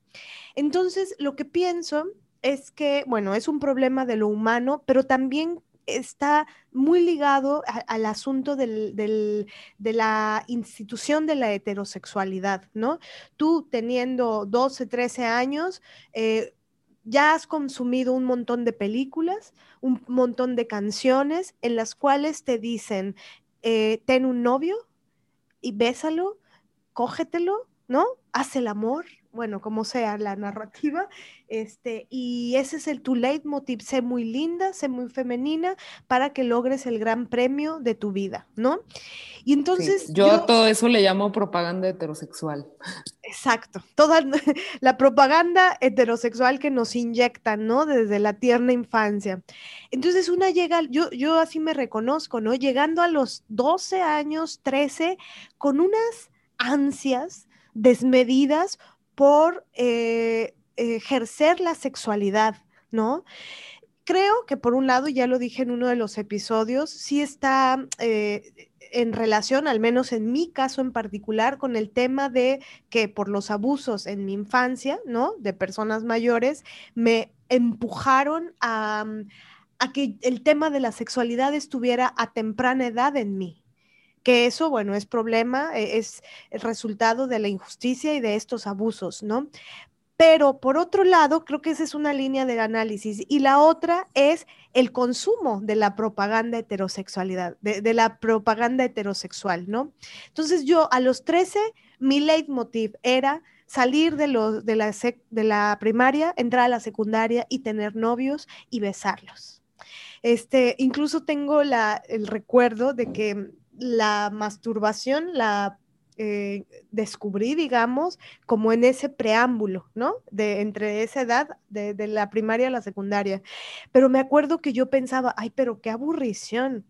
Entonces, lo que pienso es que, bueno, es un problema de lo humano, pero también está muy ligado al asunto de la institución de la heterosexualidad, ¿no? Tú teniendo 12, 13 años, eh, ya has consumido un montón de películas, un montón de canciones en las cuales te dicen, eh, ten un novio y bésalo, cógetelo, ¿no? Haz el amor, bueno, como sea la narrativa, este, y ese es el tu leitmotiv, sé muy linda, sé muy femenina, para que logres el gran premio de tu vida, ¿no? Y entonces... yo, a todo eso le llamo propaganda heterosexual. Exacto, toda la propaganda heterosexual que nos inyectan, ¿no? Desde la tierna infancia. Entonces una llega, yo, yo así me reconozco, ¿no? Llegando a los 12 años, 13, con unas ansias desmedidas por eh, ejercer la sexualidad, ¿no? Creo que por un lado, ya lo dije en uno de los episodios, sí está eh, en relación, al menos en mi caso en particular, con el tema de que por los abusos en mi infancia, ¿no? De personas mayores, me empujaron a, a que el tema de la sexualidad estuviera a temprana edad en mí, que eso, bueno, es problema, e, es el resultado de la injusticia y de estos abusos, ¿no? Pero por otro lado, creo que esa es una línea del análisis. Y la otra es el consumo de la propaganda heterosexualidad, de, la propaganda heterosexual, ¿no? Entonces yo a los 13, mi leitmotiv era salir de, de, la, de la primaria, entrar a la secundaria y tener novios y besarlos. Este, incluso tengo la, el recuerdo de que la masturbación la eh, descubrí, digamos, como en ese preámbulo, ¿no? De entre esa edad, de, de, la primaria a la secundaria. Pero me acuerdo que yo pensaba, ay, pero qué aburrición.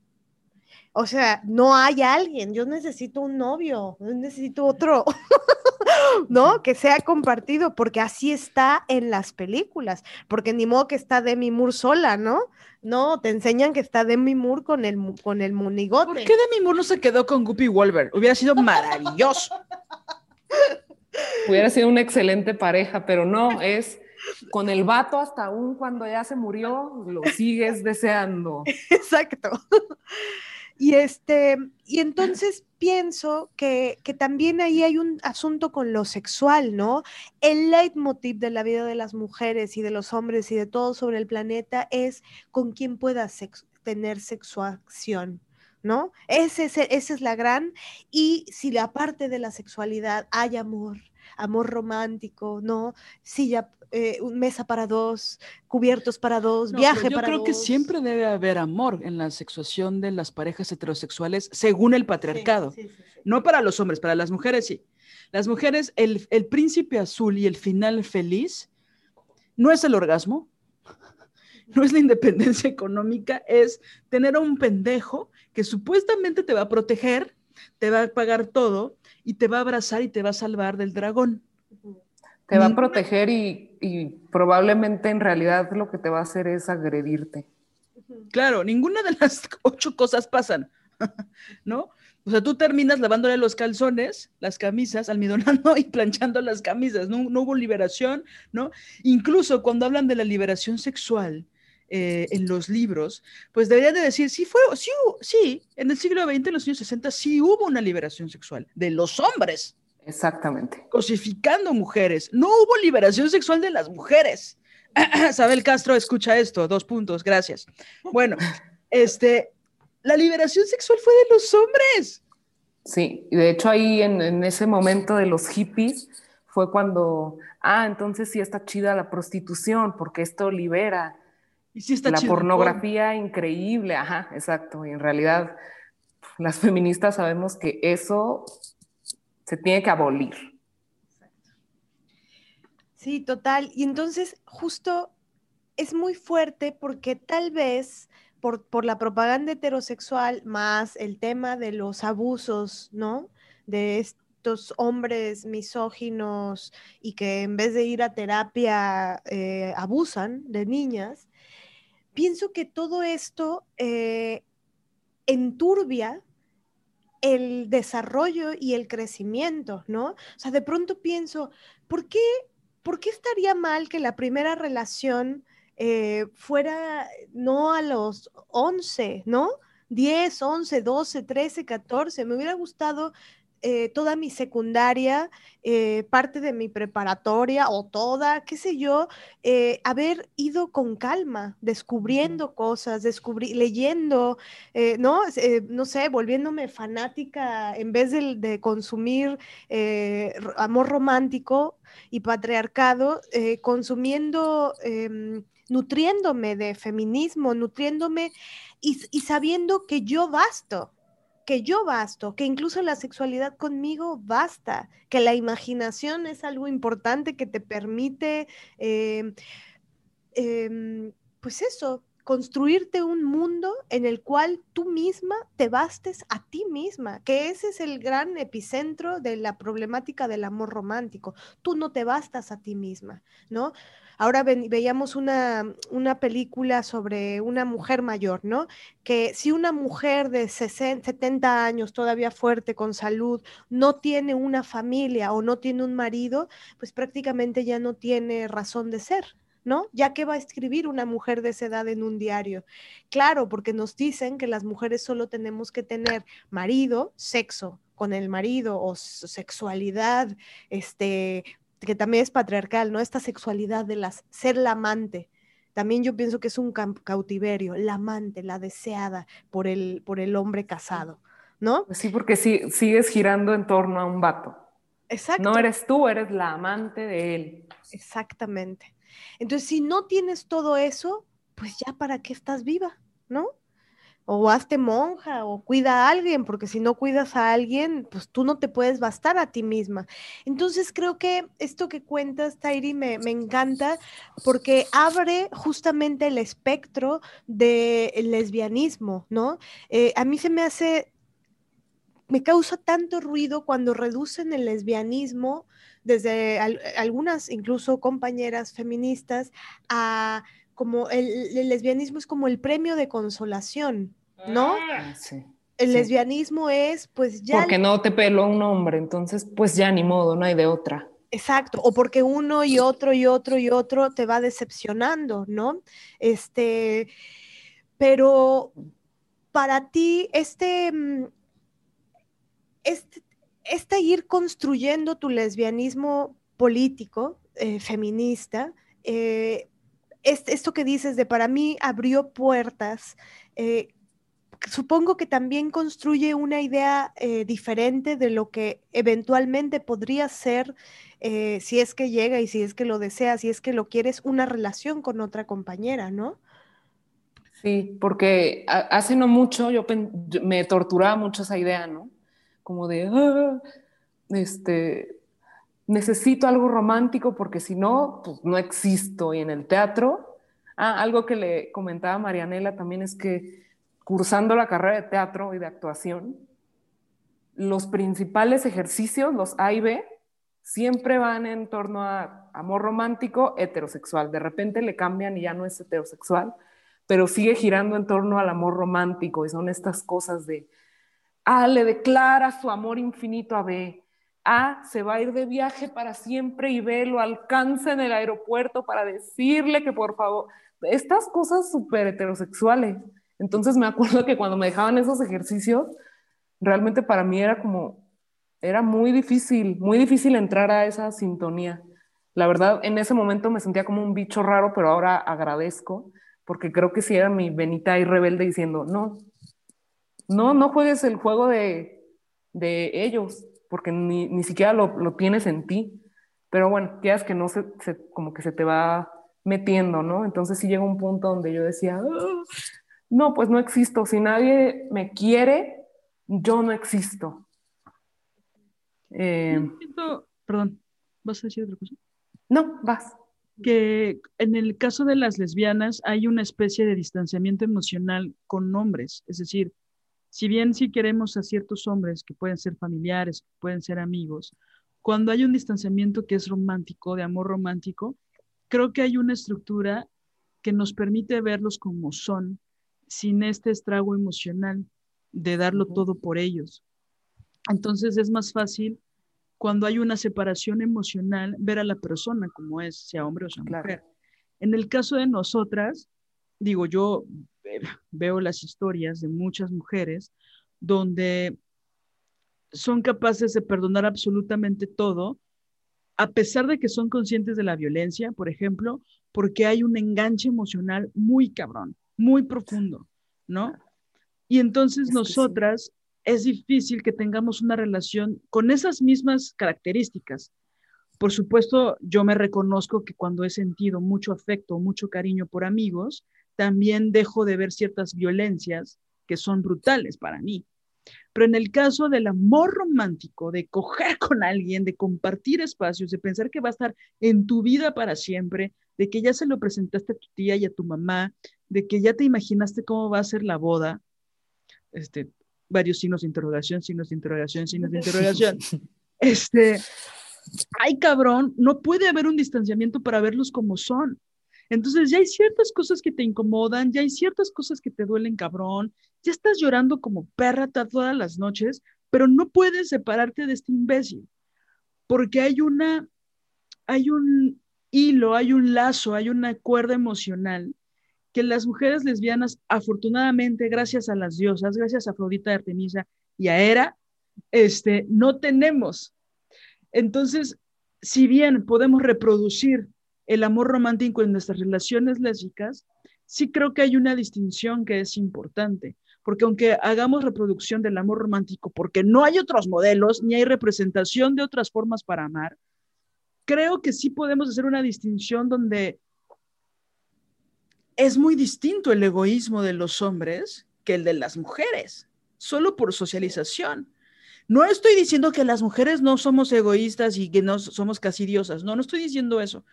O sea, no hay alguien, yo necesito un novio, necesito otro, ¿no? Que sea compartido, porque así está en las películas, porque ni modo que está Demi Moore sola, ¿no? No, te enseñan que está Demi Moore con el, con el monigote. ¿Por qué Demi Moore no se quedó con Guppy Wolver? Hubiera sido maravilloso. Hubiera sido una excelente pareja, pero no, es con el vato hasta aún cuando ya se murió, lo sigues deseando. Exacto. Y, este, y entonces pienso que, también ahí hay un asunto con lo sexual, ¿no? El leitmotiv de la vida de las mujeres y de los hombres y de todo sobre el planeta es con quién pueda tener sexuación. ¿No? Ese, ese, esa es la gran, y si la parte de la sexualidad hay amor, amor romántico, ¿no? Silla, eh, mesa para dos, cubiertos para dos, viaje para dos. Yo creo que siempre debe haber amor en la sexuación de las parejas heterosexuales según el patriarcado. no para los hombres, para las mujeres sí. Las mujeres, el, el príncipe azul y el final feliz no es el orgasmo, no es la independencia económica, es tener a un pendejo que supuestamente te va a proteger, te va a pagar todo y te va a abrazar y te va a salvar del dragón. Te va a proteger y y probablemente en realidad lo que te va a hacer es agredirte. Claro, ninguna de las ocho cosas pasan, ¿no? O sea, tú terminas lavándole los calzones, las camisas, almidonando y planchando las camisas, no, no hubo liberación, ¿no? Incluso cuando hablan de la liberación sexual, eh, en los libros, pues deberían de decir, sí, fue, sí, sí, en el siglo XX, en los años 60, sí hubo una liberación sexual de los hombres. Exactamente. Cosificando mujeres. No hubo liberación sexual de las mujeres. Sabel Castro, escucha esto, dos puntos, gracias. Bueno, este, la liberación sexual fue de los hombres. Sí, y de hecho ahí en, en ese momento de los hippies fue cuando, ah, entonces sí está chida la prostitución, porque esto libera la pornografía increíble, ajá, exacto. Y en realidad las feministas sabemos que eso se tiene que abolir. Sí, total. Y entonces justo es muy fuerte porque tal vez por, por, la propaganda heterosexual más el tema de los abusos, ¿no? De estos hombres misóginos y que en vez de ir a terapia eh, abusan de niñas, pienso que todo esto eh, enturbia el desarrollo y el crecimiento, ¿no? O sea, de pronto pienso, ¿por qué, por qué estaría mal que la primera relación eh, fuera no a los 11, ¿no? 10, 11, 12, 13, 14. Me hubiera gustado eh, toda mi secundaria, eh, parte de mi preparatoria o toda, qué sé yo, eh, haber ido con calma, descubriendo cosas, descubri leyendo, ¿no? no sé, volviéndome fanática en vez de, de consumir amor romántico y patriarcado, consumiendo em, nutriéndome de feminismo, nutriéndome y, y, sabiendo que yo basto, que yo basto, que incluso la sexualidad conmigo basta, que la imaginación es algo importante que te permite, em, em, pues eso, construirte un mundo en el cual tú misma te bastes a ti misma, que ese es el gran epicentro de la problemática del amor romántico. Tú no te bastas a ti misma, ¿no? Ahora veíamos una, una, película sobre una mujer mayor, ¿no? Que si una mujer de 60, 70 años, todavía fuerte, con salud, no tiene una familia o no tiene un marido, pues prácticamente ya no tiene razón de ser. ¿no? Ya que va a escribir una mujer de esa edad en un diario. Claro, porque nos dicen que las mujeres solo tenemos que tener marido, sexo con el marido o sexualidad, este, que también es patriarcal, ¿no? Esta sexualidad de las, ser la amante. También yo pienso que es un cautiverio, la amante, la deseada por el, por el hombre casado, ¿no? Pues sí, porque sí, sigues girando en torno a un vato. Exacto. No eres tú, eres la amante de él. Exactamente. Entonces, si no tienes todo eso, pues ya para qué estás viva, ¿no? O hazte monja o cuida a alguien, porque si no cuidas a alguien, pues tú no te puedes bastar a ti misma. Entonces creo que esto que cuentas, Tairi, me, encanta porque abre justamente el espectro del lesbianismo, ¿no? Eh, a mí se me hace, me causa tanto ruido cuando reducen el lesbianismo desde algunas incluso compañeras feministas a como el, lesbianismo es como el premio de consolación, ¿no? Ah, el lesbianismo es, pues ya. Porque no te peló un hombre, entonces, pues ya ni modo, no hay de otra. Exacto, o porque uno y otro y otro y otro te va decepcionando, ¿no? Este, pero para ti, este, mm, este, este ir construyendo tu lesbianismo político, eh, feminista, eh, esto que dices de para mí abrió puertas, eh, supongo que también construye una idea eh, diferente de lo que eventualmente podría ser, eh, si es que llega y si es que lo deseas, si es que lo quieres, una relación con otra compañera, ¿no? Sí, porque hace no mucho yo me torturaba mucho esa idea, ¿no? Como de, ah, este, necesito algo romántico porque si no, pues no existo. Y en el teatro, ah, algo que le comentaba Marianela también es que cursando la carrera de teatro y de actuación, los principales ejercicios, los A y B, siempre van en torno a amor romántico heterosexual. De repente le cambian y ya no es heterosexual, pero sigue girando en torno al amor romántico y son estas cosas de, A le declara su amor infinito a B, A se va a ir de viaje para siempre y B lo alcanza en el aeropuerto para decirle que por favor, estas cosas súper heterosexuales. Entonces me acuerdo que cuando me dejaban esos ejercicios, realmente para mí era como, era muy difícil, muy difícil entrar a esa sintonía. La verdad, en ese momento me sentía como un bicho raro, pero ahora agradezco porque creo que si era mi Benita y rebelde diciendo, no, no, no juegues el juego de, de ellos, porque ni, ni siquiera lo, lo, tienes en ti. Pero bueno, quieras que no se, se, como que se te va metiendo, ¿no? Entonces sí llega un punto donde yo decía, oh, no, pues no existo. Si nadie me quiere, yo no existo. Eh, perdón, ¿vas a decir otra cosa? No, vas que en el caso de las lesbianas hay una especie de distanciamiento emocional con hombres, es decir, si bien sí queremos a ciertos hombres que pueden ser familiares, pueden ser amigos, cuando hay un distanciamiento que es romántico, de amor romántico, creo que hay una estructura que nos permite verlos como son, sin este estrago emocional de darlo todo por ellos. Entonces es más fácil cuando hay una separación emocional, ver a la persona como es, sea hombre o sea mujer. En el caso de nosotras, digo, yo veo las historias de muchas mujeres donde son capaces de perdonar absolutamente todo, a pesar de que son conscientes de la violencia, por ejemplo, porque hay un enganche emocional muy cabrón, muy profundo, ¿no? Y entonces nosotras es difícil que tengamos una relación con esas mismas características. Por supuesto, yo me reconozco que cuando he sentido mucho afecto, mucho cariño por amigos, también dejo de ver ciertas violencias que son brutales para mí. Pero en el caso del amor romántico, de coger con alguien, de compartir espacios, de pensar que va a estar en tu vida para siempre, de que ya se lo presentaste a tu tía y a tu mamá, de que ya te imaginaste cómo va a ser la boda, este, varios signos de interrogación, signos de interrogación, signos de interrogación. Este, ay cabrón, no puede haber un distanciamiento para verlos como son. Entonces ya hay ciertas cosas que te incomodan, ya hay ciertas cosas que te duelen cabrón, ya estás llorando como perra todas las noches, pero no puedes separarte de este imbécil, porque hay una, hay un hilo, hay un lazo, hay una cuerda emocional que las mujeres lesbianas, afortunadamente, gracias a las diosas, gracias a Afrodita, Artemisa y a Hera, este, no tenemos. Entonces, si bien podemos reproducir el amor romántico en nuestras relaciones lésbicas, sí creo que hay una distinción que es importante, porque aunque hagamos reproducción del amor romántico, porque no hay otros modelos, ni hay representación de otras formas para amar, creo que sí podemos hacer una distinción donde es muy distinto el egoísmo de los hombres que el de las mujeres, solo por socialización. No estoy diciendo que las mujeres no somos egoístas y que no somos casi diosas, no, no estoy diciendo eso.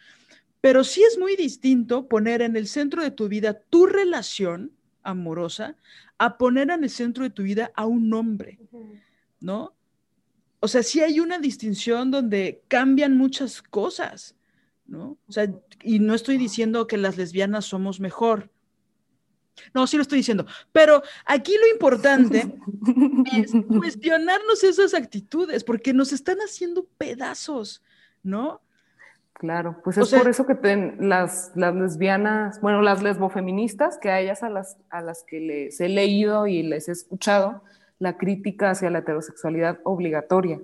Pero sí es muy distinto poner en el centro de tu vida tu relación amorosa a poner en el centro de tu vida a un hombre, ¿no? O sea, sí hay una distinción donde cambian muchas cosas. ¿no? O sea, y no estoy diciendo que las lesbianas somos mejor. No, sí lo estoy diciendo. Pero aquí lo importante es cuestionarnos esas actitudes, porque nos están haciendo pedazos, ¿no? Claro, pues es por eso que las, las, lesbianas, bueno, las lesbofeministas, que a ellas a las, a las que les he leído y les he escuchado, la crítica hacia la heterosexualidad obligatoria.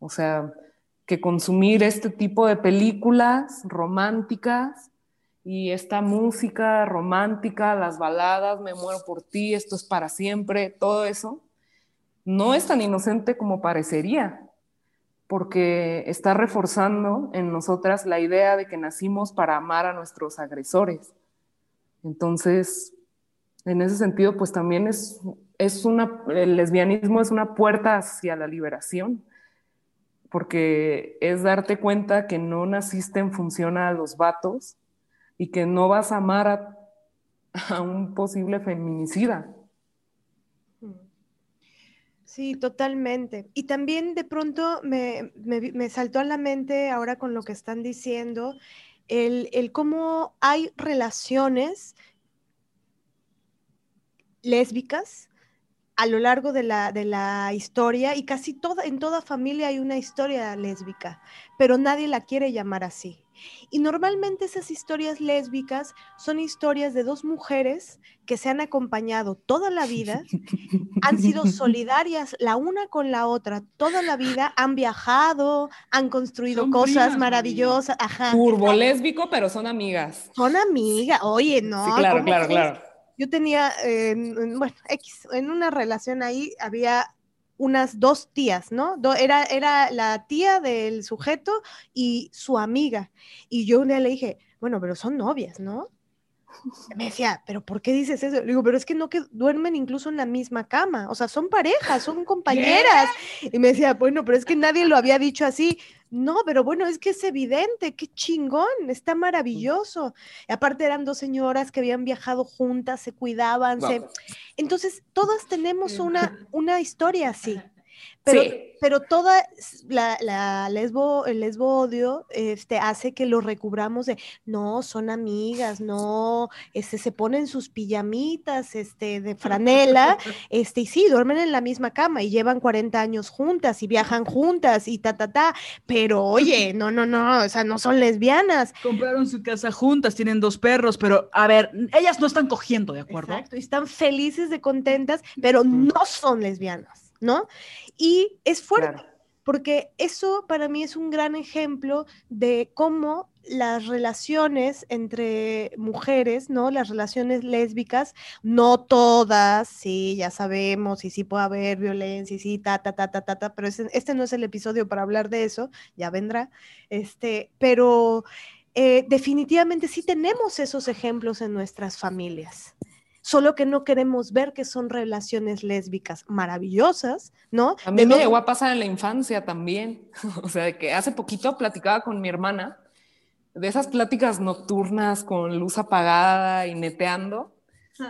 O sea, que consumir este tipo de películas románticas y esta música romántica, las baladas, me muero por ti, esto es para siempre, todo eso, no es tan inocente como parecería, porque está reforzando en nosotras la idea de que nacimos para amar a nuestros agresores. Entonces, en ese sentido, pues también es, es una, el lesbianismo es una puerta hacia la liberación porque es darte cuenta que no naciste en función a los vatos y que no vas a amar a, un posible feminicida. Sí, totalmente. Y también de pronto me, me, saltó a la mente ahora con lo que están diciendo, el, el cómo hay relaciones lésbicas a lo largo de la, de la historia y casi toda, en toda familia hay una historia lésbica, pero nadie la quiere llamar así. Y normalmente esas historias lésbicas son historias de dos mujeres que se han acompañado toda la vida, han sido solidarias la una con la otra toda la vida, han viajado, han construido cosas maravillosas. Ajá. Turbo lésbico, pero son amigas. Son amigas, oye, no. Sí, claro, claro, claro. Yo tenía, bueno, X, en una relación ahí había unas dos tías, ¿no? era, era la tía del sujeto y su amiga. Y yo un día le dije, bueno, pero son novias, ¿no? Me decía, pero ¿por qué dices eso? Le digo, pero es que no que duermen incluso en la misma cama, o sea, son parejas, son compañeras. Y me decía, bueno, pero es que nadie lo había dicho así. No, pero bueno, es que es evidente, qué chingón, está maravilloso. Y aparte eran dos señoras que habían viajado juntas, se cuidaban, se... Entonces, todas tenemos una, una historia así. Pero, pero toda la, la, lesbo, el lesbo odio este, hace que lo recubramos de, no, son amigas, no, este, se ponen sus pijamitas este, de franela, este, y sí, duermen en la misma cama y llevan 40 años juntas y viajan juntas y ta, ta, ta, pero oye, no, no, no, o sea, no son lesbianas. Compraron su casa juntas, tienen dos perros, pero a ver, ellas no están cogiendo, ¿de acuerdo? Exacto, y están felices de contentas, pero no son lesbianas. ¿no? Y es fuerte, porque eso para mí es un gran ejemplo de cómo las relaciones entre mujeres, ¿no? Las relaciones lésbicas, no todas, sí, ya sabemos, y sí puede haber violencia, y sí, ta, ta, ta, ta, ta, ta, pero este, no es el episodio para hablar de eso, ya vendrá, este, pero eh, definitivamente sí tenemos esos ejemplos en nuestras familias solo que no queremos ver que son relaciones lésbicas maravillosas, ¿no? A mí me llegó a pasar en la infancia también, o sea, de que hace poquito platicaba con mi hermana de esas pláticas nocturnas con luz apagada y neteando,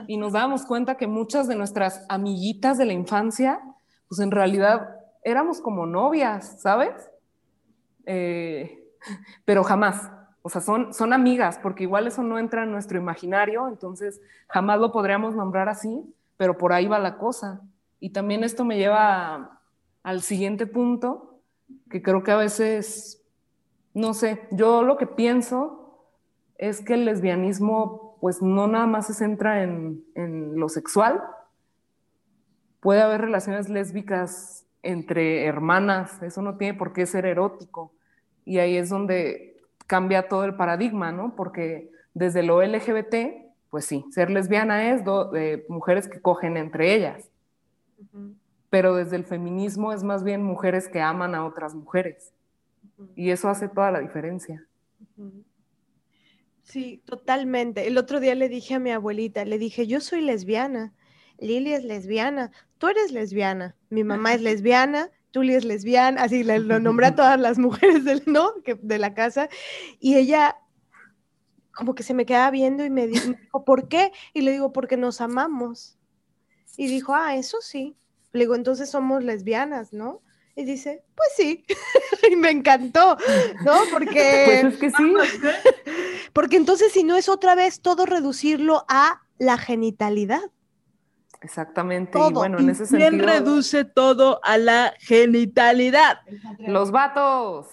y nos dábamos cuenta que muchas de nuestras amiguitas de la infancia, pues en realidad éramos como novias, ¿sabes? Eh, pero jamás, o sea, son, son amigas, porque igual eso no entra en nuestro imaginario, entonces jamás lo podríamos nombrar así, pero por ahí va la cosa. Y también esto me lleva al siguiente punto, que creo que a veces, no sé, yo lo que pienso es que el lesbianismo pues no nada más se centra en, en lo sexual, puede haber relaciones lésbicas entre hermanas, eso no tiene por qué ser erótico. Y ahí es donde cambia todo el paradigma, ¿no? Porque desde lo LGBT, pues sí, ser lesbiana es de mujeres que cogen entre ellas. Pero desde el feminismo es más bien mujeres que aman a otras mujeres. Y eso hace toda la diferencia. Sí, totalmente. El otro día le dije a mi abuelita, le dije, yo soy lesbiana, Lili es lesbiana, tú eres lesbiana, mi mamá es lesbiana, Julie es lesbiana, así lo nombré a todas las mujeres del, ¿no? de la casa, y ella como que se me quedaba viendo y me dijo, ¿por qué? Y le digo, porque nos amamos. Y dijo, ah, eso sí. Le digo, entonces somos lesbianas, ¿no? Y dice, pues sí. y me encantó, ¿no? Porque... Pues es que sí. porque entonces si no es otra vez todo reducirlo a la genitalidad. Exactamente. Y bueno, en ese sentido. ¿Quién reduce todo a la genitalidad? Los vatos.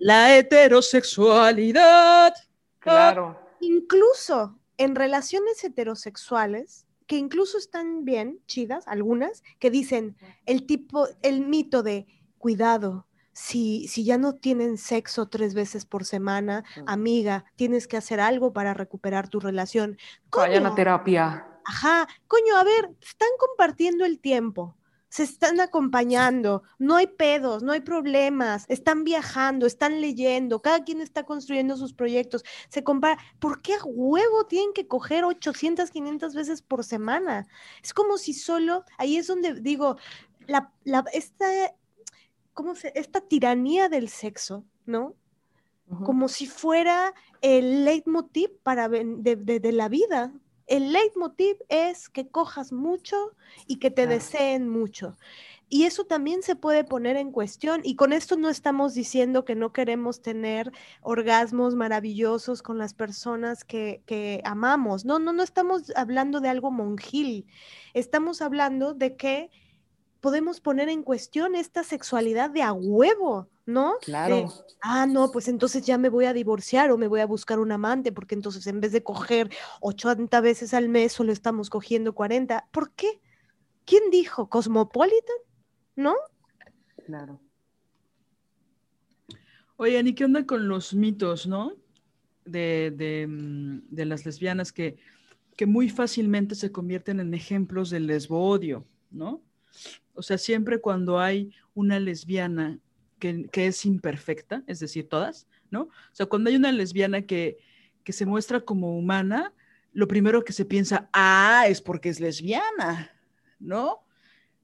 La heterosexualidad. Claro. Incluso en relaciones heterosexuales, que incluso están bien, chidas, algunas, que dicen el tipo, el mito de cuidado, si, si, ya no tienen sexo tres veces por semana, amiga, tienes que hacer algo para recuperar tu relación. Vayan a terapia. Ajá, coño, a ver, están compartiendo el tiempo, se están acompañando, no hay pedos, no hay problemas, están viajando, están leyendo, cada quien está construyendo sus proyectos, se compara, ¿por qué a huevo tienen que coger 800, 500 veces por semana? Es como si solo, ahí es donde digo, la, la, esta, ¿cómo se, esta tiranía del sexo, ¿no? Como si fuera el leitmotiv para de, de la vida, el leitmotiv es que cojas mucho y que te deseen mucho. y eso también se puede poner en cuestión. Y con esto no estamos diciendo que no queremos tener orgasmos maravillosos con las personas que, que amamos. No, no, no estamos hablando de algo monjil. Estamos hablando de que podemos poner en cuestión esta sexualidad de a huevo, ¿no? Claro. ah, no, pues entonces ya me voy a divorciar o me voy a buscar un amante, porque entonces en vez de coger 80 veces al mes, solo estamos cogiendo 40. ¿Por qué? ¿Quién dijo? ¿Cosmopolitan? ¿no? Claro. Oigan, ¿y qué onda con los mitos, no? De, de, mm, de las lesbianas que, que, muy fácilmente se convierten en ejemplos del lesbo-odio, ¿no? O sea, siempre cuando hay una lesbiana que, que, es imperfecta, es decir, todas, ¿no? O sea, cuando hay una lesbiana que, que se muestra como humana, lo primero que se piensa, ah, es porque es lesbiana, ¿no?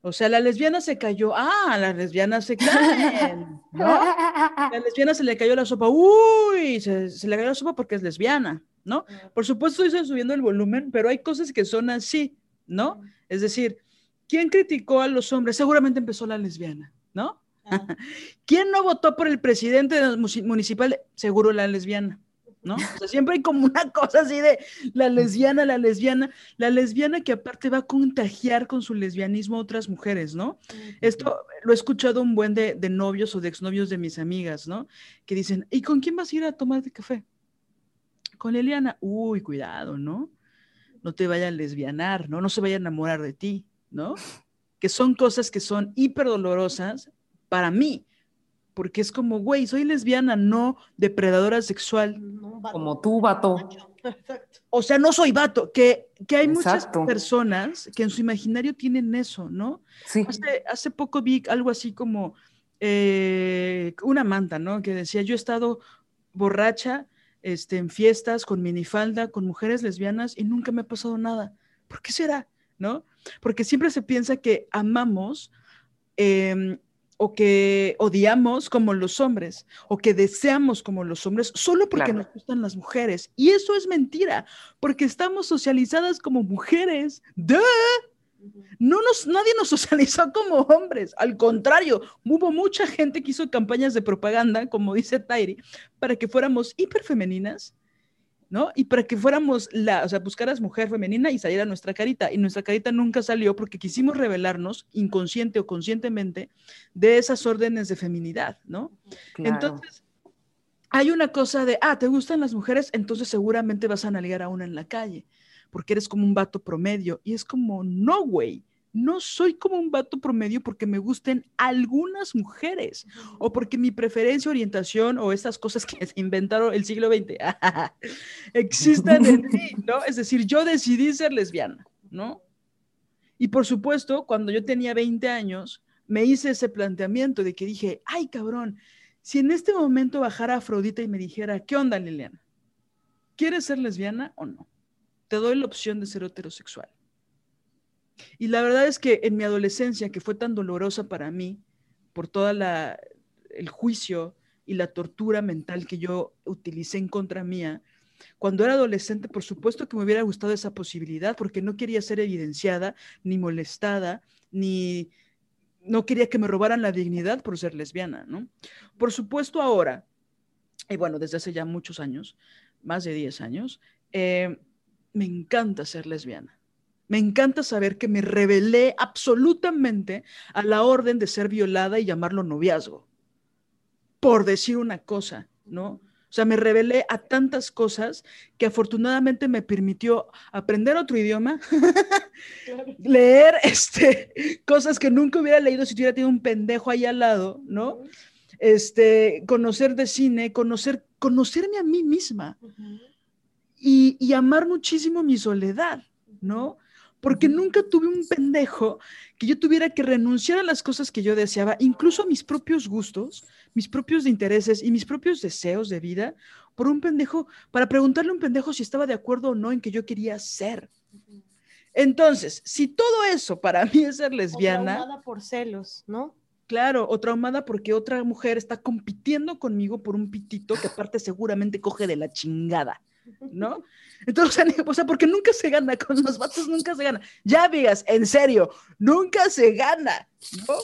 O sea, la lesbiana se cayó. Ah, la lesbiana se caen, ¿no? La lesbiana se le cayó la sopa. Uy, se, le cayó la sopa porque es lesbiana, ¿no? Por supuesto, estoy subiendo el volumen, pero hay cosas que son así, ¿no? Es decir, ¿quién criticó a los hombres? Seguramente empezó la lesbiana, ¿no? ¿Quién no votó por el presidente municipal? Seguro la lesbiana. ¿no? O sea, siempre hay como una cosa así de la lesbiana, la lesbiana, la lesbiana que aparte va a contagiar con su lesbianismo a otras mujeres, ¿no? Esto lo he escuchado un buen de, de novios o de exnovios de mis amigas, ¿no? Que dicen, ¿y con quién vas a ir a tomar de café? Con Eliana. Uy, cuidado, ¿no? No te vaya a lesbianar, ¿no? No se vaya a enamorar de ti, ¿no? Que son cosas que son hiper dolorosas para mí, porque es como, güey, soy lesbiana, no depredadora sexual. como tú, vato. O sea, no soy vato, que, que hay muchas personas que en su imaginario tienen eso, ¿no? Sí. Hace, poco vi algo así como eh, una manta, ¿no? Que decía, yo he estado borracha este, en fiestas con minifalda, con mujeres lesbianas y nunca me ha pasado nada. ¿Por qué será? ¿No? Porque siempre se piensa que amamos em, o que odiamos como los hombres o que deseamos como los hombres solo porque nos gustan las mujeres. Y eso es mentira, porque estamos socializadas como mujeres. ¡Duh! No nos, nadie nos socializó como hombres, al contrario, hubo mucha gente que hizo campañas de propaganda, como dice Tairi, para que fuéramos hiperfemeninas ¿no? Y para que fuéramos la, o sea, buscaras mujer femenina y saliera nuestra carita. Y nuestra carita nunca salió porque quisimos revelarnos, inconsciente o conscientemente, de esas órdenes de feminidad, ¿no? Entonces, hay una cosa de, ah, ¿te gustan las mujeres? Entonces seguramente vas a nalgar a una en la calle, porque eres como un vato promedio. Y es como, no, güey no soy como un vato promedio porque me gusten algunas mujeres o porque mi preferencia, orientación o estas cosas que se inventaron el siglo XX existen en mí, ¿no? Es decir, yo decidí ser lesbiana, ¿no? Y por supuesto, cuando yo tenía 20 años, me hice ese planteamiento de que dije, ay cabrón, si en este momento bajara Afrodita y me dijera, ¿qué onda Liliana? ¿Quieres ser lesbiana o no? Te doy la opción de ser heterosexual. Y la verdad es que en mi adolescencia, que fue tan dolorosa para mí, por todo el juicio y la tortura mental que yo utilicé en contra mía, cuando era adolescente, por supuesto que me hubiera gustado esa posibilidad, porque no quería ser evidenciada, ni molestada, ni no quería que me robaran la dignidad por ser lesbiana, ¿no? Por supuesto ahora, y bueno, desde hace ya muchos años, más de 10 años, eh, me encanta ser lesbiana. Me encanta saber que me rebelé absolutamente a la orden de ser violada y llamarlo noviazgo, por decir una cosa, ¿no? O sea, me rebelé a tantas cosas que afortunadamente me permitió aprender otro idioma, leer este, cosas que nunca hubiera leído si hubiera tenido un pendejo ahí al lado, ¿no? Este, conocer de cine, conocer, conocerme a mí misma y, y amar muchísimo mi soledad, ¿no? Porque nunca tuve un pendejo que yo tuviera que renunciar a las cosas que yo deseaba, incluso a mis propios gustos, mis propios intereses y mis propios deseos de vida, por un pendejo, para preguntarle a un pendejo si estaba de acuerdo o no en que yo quería ser. Entonces, si todo eso para mí es ser lesbiana. O traumada por celos, ¿no? Claro, o traumada porque otra mujer está compitiendo conmigo por un pitito que aparte seguramente coge de la chingada, ¿no? Entonces, o sea, porque nunca se gana, con los vatos nunca se gana. Ya, veas, en serio, nunca se gana, ¿no?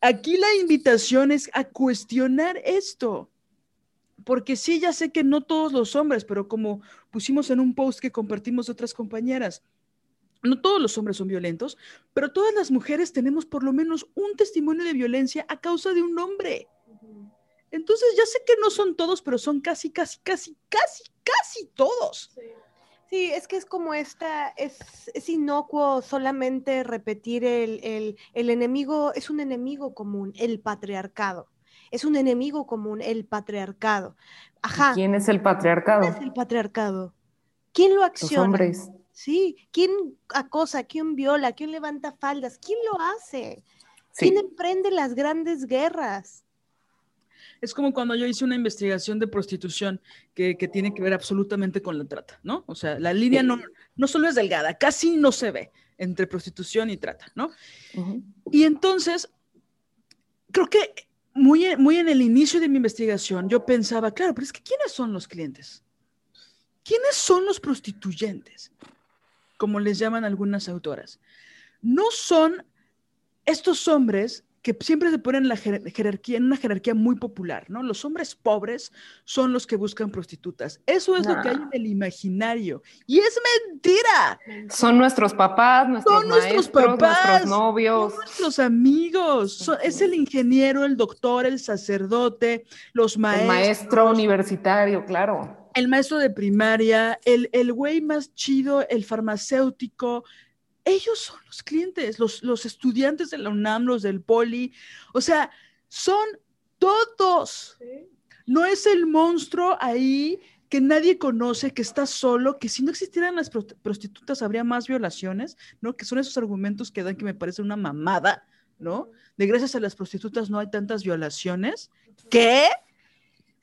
Aquí la invitación es a cuestionar esto. Porque sí, ya sé que no todos los hombres, pero como pusimos en un post que compartimos otras compañeras, no todos los hombres son violentos, pero todas las mujeres tenemos por lo menos un testimonio de violencia a causa de un hombre. Entonces ya sé que no son todos, pero son casi, casi, casi, casi, casi todos. Sí. es que es como esta, es, es inocuo solamente repetir el, el, el, enemigo, es un enemigo común, el patriarcado. Es un enemigo común, el patriarcado. Ajá. ¿Quién es el patriarcado? ¿Quién es el patriarcado? ¿Quién lo acciona? Los hombres. Sí, ¿quién acosa? ¿Quién viola? ¿Quién levanta faldas? ¿Quién lo hace? ¿Quién emprende las grandes guerras? Es como cuando yo hice una investigación de prostitución que, tiene que ver absolutamente con la trata, ¿no? O sea, la línea no, no solo es delgada, casi no se ve entre prostitución y trata, ¿no? Y entonces, creo que muy, muy en el inicio de mi investigación yo pensaba, claro, pero es que ¿quiénes son los clientes? ¿Quiénes son los prostituyentes? Como les llaman algunas autoras. No son estos hombres que siempre se ponen en la jerarquía, en una jerarquía muy popular, ¿no? Los hombres pobres son los que buscan prostitutas. Eso es lo que hay en el imaginario. Y es mentira. Son nuestros papás, nuestros son nuestros papás, nuestros novios. Son nuestros amigos. es el ingeniero, el doctor, el sacerdote, los maestros. El maestro universitario, claro. El maestro de primaria, el, el güey más chido, el farmacéutico, ellos son los clientes, los, estudiantes de la UNAM, los del Poli, o sea, son todos. No es el monstruo ahí que nadie conoce, que está solo, que si no existieran las prostitutas habría más violaciones, ¿no? Que son esos argumentos que dan que me parece una mamada, ¿no? De gracias a las prostitutas no hay tantas violaciones. ¿Qué?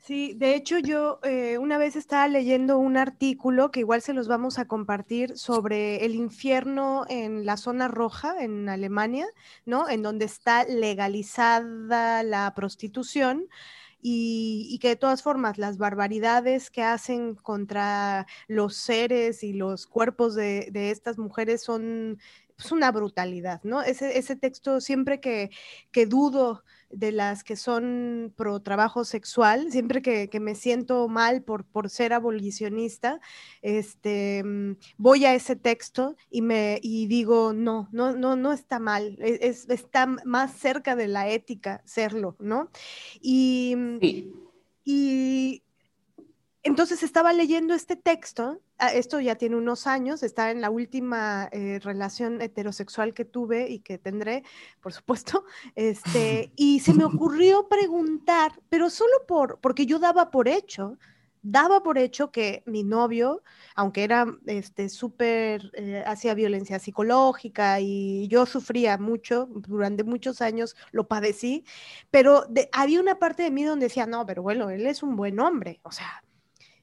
Sí, de hecho yo eh, una vez estaba leyendo un artículo que igual se los vamos a compartir sobre el infierno en la zona roja en Alemania, ¿no? En donde está legalizada la prostitución. Y, que de todas formas las barbaridades que hacen contra los seres y los cuerpos de, estas mujeres son es una brutalidad, ¿no? Ese, texto siempre que dudo de las que son pro trabajo sexual, siempre que, me siento mal por, por ser abolicionista, este, mm, voy a ese texto y, me, y digo, no, no, no, no está mal, e, es, está más cerca de la ética serlo, ¿no? Y, mm, y entonces estaba leyendo este texto, ah, esto ya tiene unos años, está en la última eh, relación heterosexual que tuve y que tendré, por supuesto, este, y se me ocurrió preguntar, pero solo por, porque yo daba por hecho, daba por hecho que mi novio, aunque era este súper, eh, hacía violencia psicológica y yo sufría mucho, durante muchos años lo padecí, pero había una parte de mí donde decía, no, pero bueno, él es un buen hombre, o sea,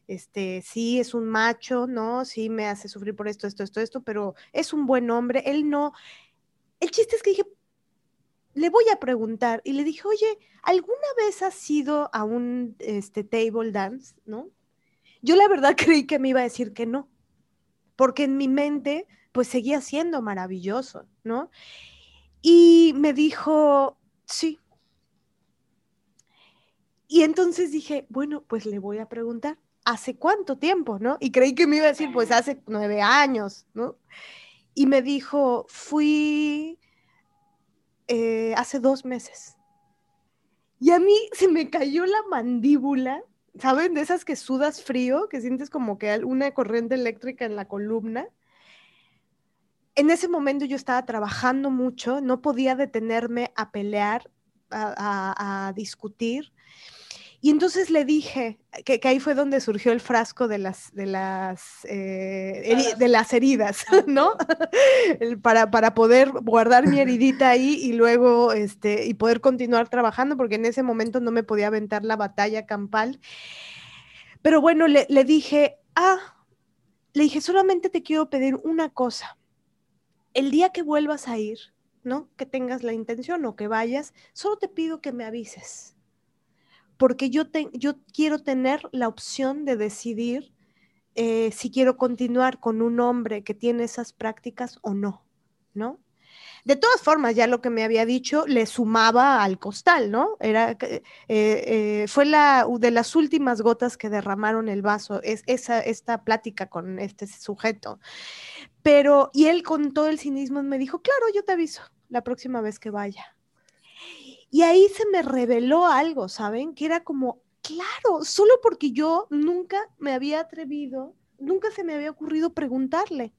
este, sí es un macho, ¿no? Sí me hace sufrir por esto, esto, esto, esto, pero es un buen hombre, él no. El chiste es que dije, le voy a preguntar y le dije, oye, ¿alguna vez has ido a un este, table dance, no? Yo la verdad creí que me iba a decir que no, porque en mi mente pues seguía siendo maravilloso, ¿no? Y me dijo, sí. Y entonces dije, bueno, pues le voy a preguntar. ¿Hace cuánto tiempo, no? Y creí que me iba a decir, pues hace nueve años, ¿no? Y me dijo, fui eh, hace dos meses. Y a mí se me cayó la mandíbula, ¿saben? De esas que sudas frío, que sientes como que una corriente eléctrica en la columna. En ese momento yo estaba trabajando mucho, no podía detenerme a pelear, a discutir. Y entonces le dije, que, ahí fue donde surgió el frasco de las, de las, eh, de las heridas, ¿no? para, para poder guardar mi heridita ahí y luego, este, y poder continuar trabajando, porque en ese momento no me podía aventar la batalla campal. Pero bueno, le, le dije, ah, le dije, solamente te quiero pedir una cosa. El día que vuelvas a ir, ¿no? Que tengas la intención o que vayas, solo te pido que me avises porque yo, yo quiero tener la opción de decidir eh, si quiero continuar con un hombre que tiene esas prácticas o no, ¿no? De todas formas, ya lo que me había dicho le sumaba al costal, ¿no? Era, eh, eh, fue la de las últimas gotas que derramaron el vaso, es, esa, esta plática con este sujeto. Pero, y él con todo el cinismo me dijo, claro, yo te aviso la próxima vez que vaya. Y ahí se me reveló algo, ¿saben? Que era como, claro, solo porque yo nunca me había atrevido, nunca se me había ocurrido preguntarle.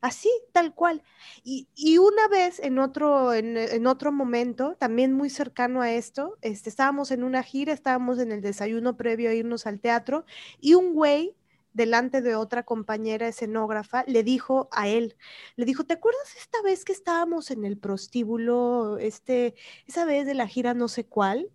Así, tal cual. Y, una vez en otro, en, otro momento, también muy cercano a esto, este, estábamos en una gira, estábamos en el desayuno previo a irnos al teatro, y un güey delante de otra compañera escenógrafa, le dijo a él, le dijo, ¿te acuerdas esta vez que estábamos en el prostíbulo, este, esa vez de la gira no sé cuál?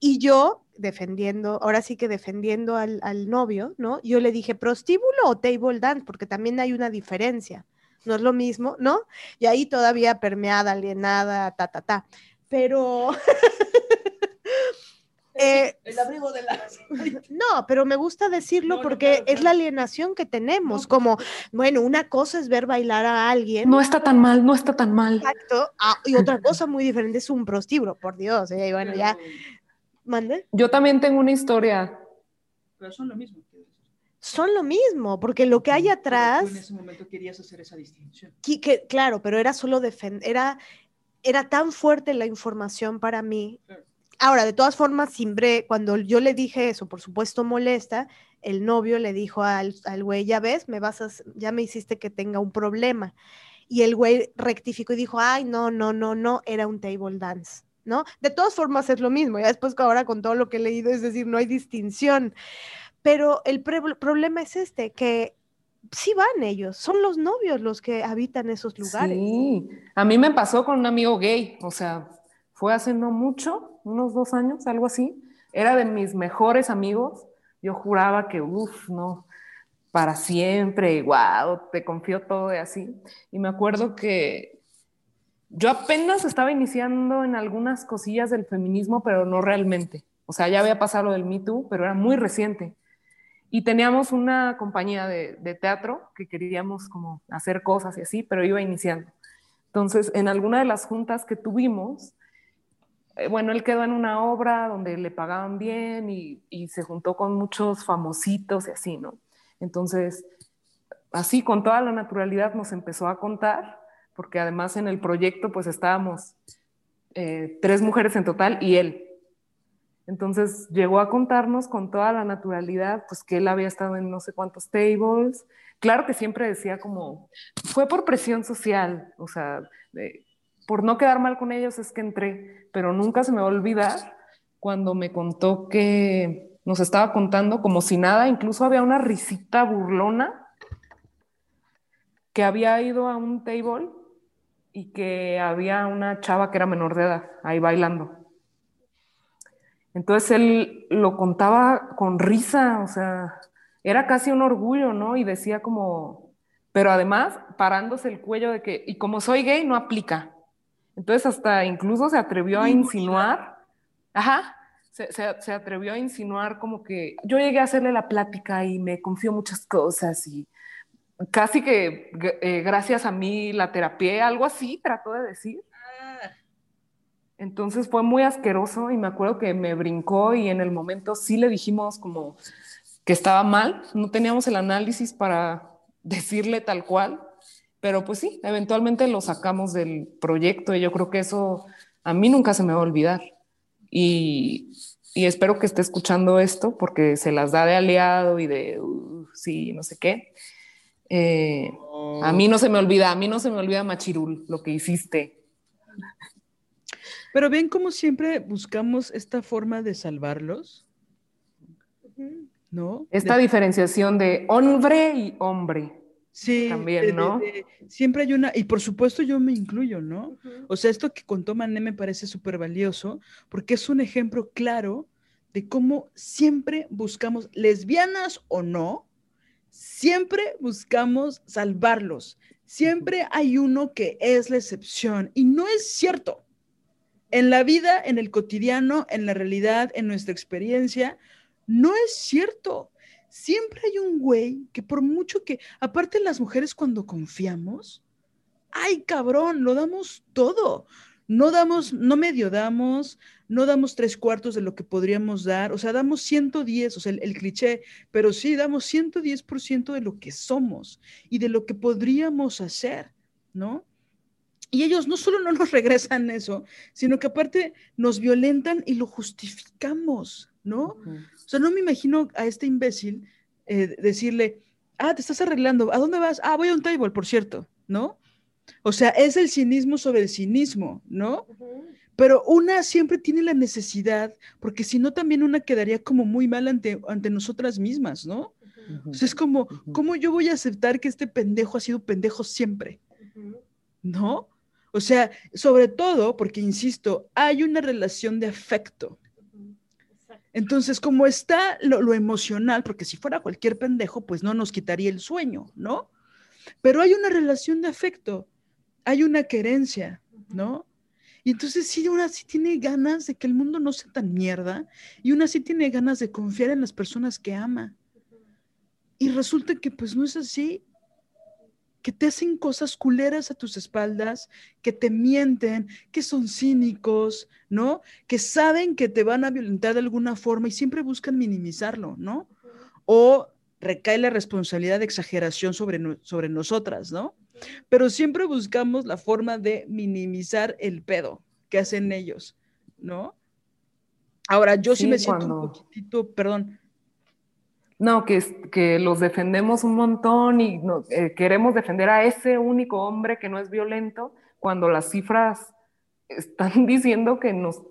Y yo, defendiendo, ahora sí que defendiendo al, al novio, ¿no? Yo le dije, ¿prostíbulo o table dance? Porque también hay una diferencia, no es lo mismo, ¿no? Y ahí todavía permeada, alienada, ta, ta, ta. Pero... Eh, el abrigo de la... No, pero me gusta decirlo porque es la alienación que tenemos, como, bueno, una cosa es ver bailar a alguien. No está tan mal, no está tan mal. Exacto. Ah, y otra cosa muy diferente es un prostíbulo, por Dios. ¿eh? Y bueno, ya. ¿Mande? Yo también tengo una historia. Pero son lo mismo. Son lo mismo, porque lo que hay atrás. en ese momento querías hacer esa distinción. Que, claro, pero era solo defender. Era, era tan fuerte la información para mí. Claro Ahora, de todas formas, Simbre, cuando yo le dije eso, por supuesto molesta, el novio le dijo al, güey, ya ves, me vas a, ya me hiciste que tenga un problema. Y el güey rectificó y dijo, ay, no, no, no, no, era un table dance, ¿no? De todas formas es lo mismo, ya después ahora con todo lo que he leído, es decir, no hay distinción. Pero el problema es este, que sí van ellos, son los novios los que habitan esos lugares. Sí, a mí me pasó con un amigo gay, o sea, fue hace no mucho, unos dos años, algo así. Era de mis mejores amigos. Yo juraba que, uff, no, para siempre, wow, te confío todo y así. Y me acuerdo que yo apenas estaba iniciando en algunas cosillas del feminismo, pero no realmente. O sea, ya había pasado lo del Me Too, pero era muy reciente. Y teníamos una compañía de, de, teatro que queríamos como hacer cosas y así, pero iba iniciando. Entonces, en alguna de las juntas que tuvimos, bueno, él quedó en una obra donde le pagaban bien y, se juntó con muchos famositos y así, ¿no? Entonces, así con toda la naturalidad nos empezó a contar, porque además en el proyecto pues estábamos eh, tres mujeres en total y él. Entonces llegó a contarnos con toda la naturalidad, pues que él había estado en no sé cuántos tables. Claro que siempre decía como, fue por presión social, o sea, por no quedar mal con ellos es que entré, pero nunca se me va a olvidar cuando me contó que nos estaba contando como si nada, incluso había una risita burlona que había ido a un table y que había una chava que era menor de edad ahí bailando. Entonces él lo contaba con risa, o sea, era casi un orgullo, ¿no? Y decía como, pero además parándose el cuello de que, y como soy gay, no aplica. Entonces hasta incluso se atrevió a insinuar, ajá, se, atrevió a insinuar como que yo llegué a hacerle la plática y me confió muchas cosas y casi que eh, gracias a mí la terapia, algo así trató de decir. Ah. Entonces fue muy asqueroso y me acuerdo que me brincó y en el momento sí le dijimos como que estaba mal, no teníamos el análisis para decirle tal cual, pero pues sí, eventualmente lo sacamos del proyecto y yo creo que eso a mí nunca se me va a olvidar. Y, y espero que esté escuchando esto porque se las da de aliado y de uh, sí, no sé qué. Eh, a mí no se me olvida, a mí no se me olvida Machirul, lo que hiciste. Pero ven cómo siempre buscamos esta forma de salvarlos. ¿No? Esta diferenciación de hombre y hombre. Sí, también, ¿no? siempre hay una, y por supuesto yo me incluyo, ¿no? O sea, esto que contó Mané me parece súper valioso porque es un ejemplo claro de cómo siempre buscamos, lesbianas o no, siempre buscamos salvarlos. Siempre hay uno que es la excepción y no es cierto. En la vida, en el cotidiano, en la realidad, en nuestra experiencia, no es cierto siempre hay un güey que por mucho que, aparte las mujeres cuando confiamos, ay cabrón, lo damos todo. No damos, no medio damos, no damos tres cuartos de lo que podríamos dar, o sea, damos 110, o sea, el, cliché, pero sí damos 110% de lo que somos y de lo que podríamos hacer, ¿no? Y ellos no solo no nos regresan eso, sino que aparte nos violentan y lo justificamos, ¿no? O sea, no me imagino a este imbécil eh, decirle, ah, te estás arreglando, ¿a dónde vas? Ah, voy a un table, por cierto, ¿no? O sea, es el cinismo sobre el cinismo, ¿no? Pero una siempre tiene la necesidad, porque si no también una quedaría como muy mal ante, ante nosotras mismas, ¿no? O sea, es como, ¿cómo yo voy a aceptar que este pendejo ha sido pendejo siempre? ¿No? O sea, sobre todo porque, insisto, hay una relación de afecto. Entonces, como está lo, lo, emocional, porque si fuera cualquier pendejo, pues no nos quitaría el sueño, ¿no? Pero hay una relación de afecto, hay una querencia, ¿no? Y entonces sí, una sí tiene ganas de que el mundo no sea tan mierda y una sí tiene ganas de confiar en las personas que ama. Y resulta que pues no es así, que te hacen cosas culeras a tus espaldas, que te mienten, que son cínicos, ¿no? Que saben que te van a violentar de alguna forma y siempre buscan minimizarlo, ¿no? O recae la responsabilidad de exageración sobre, sobre nosotras, ¿no? pero siempre buscamos la forma de minimizar el pedo que hacen ellos, ¿no? Ahora, yo sí, me siento un poquitito, perdón. No, que, que los defendemos un montón y eh, queremos defender a ese único hombre que no es violento, cuando las cifras están diciendo que, nos,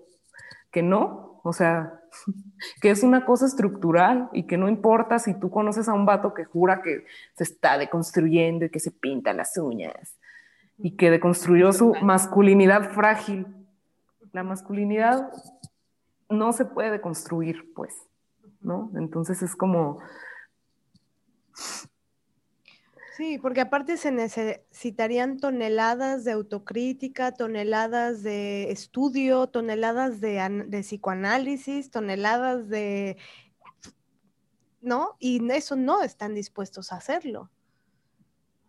que no, o sea, que es una cosa estructural y que no importa si tú conoces a un vato que jura que se está deconstruyendo y que se pinta las uñas y que deconstruyó su masculinidad frágil. La masculinidad no se puede deconstruir, pues, ¿no? Entonces es como Sí, porque aparte se necesitarían toneladas de autocrítica, toneladas de estudio, toneladas de, psicoanálisis, toneladas de... ¿No? Y eso no están dispuestos a hacerlo.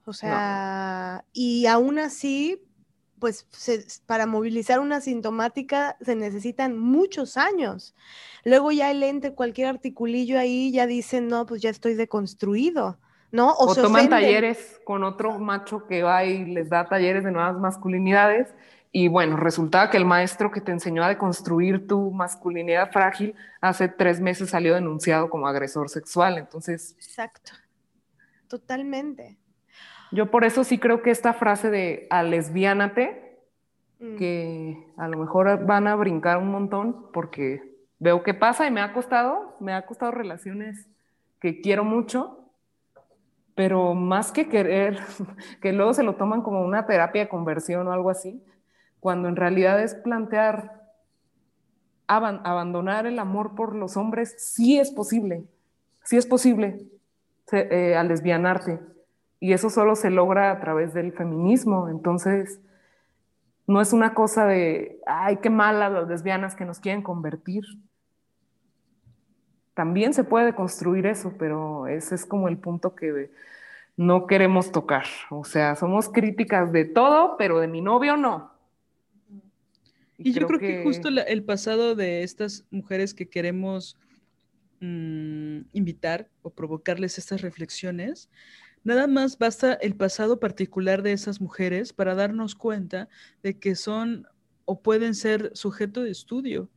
O sea, y aún así, pues para movilizar una sintomática se necesitan muchos años. Luego ya el ente, cualquier articulillo ahí ya dicen, no, pues ya estoy deconstruido ¿no? O, toman talleres con otro macho que va y les da talleres de nuevas masculinidades. Y bueno, resulta que el maestro que te enseñó a deconstruir tu masculinidad frágil hace tres meses salió denunciado como agresor sexual. Entonces. Exacto. Totalmente. Yo por eso sí creo que esta frase de a lesbiánate, mm. que a lo mejor van a brincar un montón porque veo qué pasa y me ha costado, me ha costado relaciones que quiero mucho, pero más que querer, que luego se lo toman como una terapia de conversión o algo así, cuando en realidad es plantear abandonar el amor por los hombres, sí es posible, sí es posible eh, al lesbianarte. Y eso solo se logra a través del feminismo. Entonces, no es una cosa de, ay, qué malas las lesbianas que nos quieren convertir. También se puede construir eso, pero ese es como el punto que no queremos tocar. O sea, somos críticas de todo, pero de mi novio no. Y, yo creo que, justo el pasado de estas mujeres que queremos mm, invitar o provocarles estas reflexiones, nada más basta el pasado particular de esas mujeres para darnos cuenta de que son o pueden ser sujeto de estudio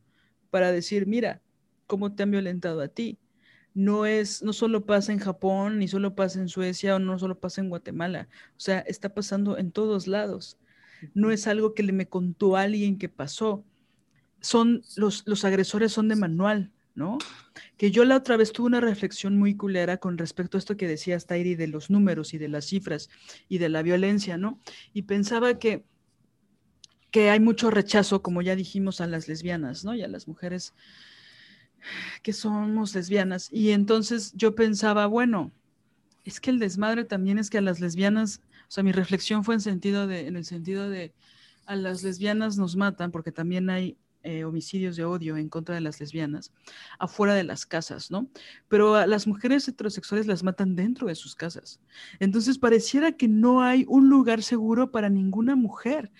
para decir, mira, cómo te han violentado a ti, no es, no solo pasa en Japón, ni solo pasa en Suecia o no solo pasa en Guatemala. O sea, está pasando en todos lados. No es algo que le me contó alguien que pasó. Son, los, los agresores son de manual, ¿no? Que yo la otra vez tuve una reflexión muy culera con respecto a esto que decía Tairi de los números y de las cifras y de la violencia, ¿no? Y pensaba que, que hay mucho rechazo, como ya dijimos, a las lesbianas, ¿no? Y a las mujeres que somos lesbianas. Y entonces yo pensaba, bueno, es que el desmadre también es que a las lesbianas, o sea, mi reflexión fue en, sentido de, en el sentido de a las lesbianas nos matan porque también hay eh, homicidios de odio en contra de las lesbianas afuera de las casas, ¿no? Pero a las mujeres heterosexuales las matan dentro de sus casas. Entonces pareciera que no hay un lugar seguro para ninguna mujer.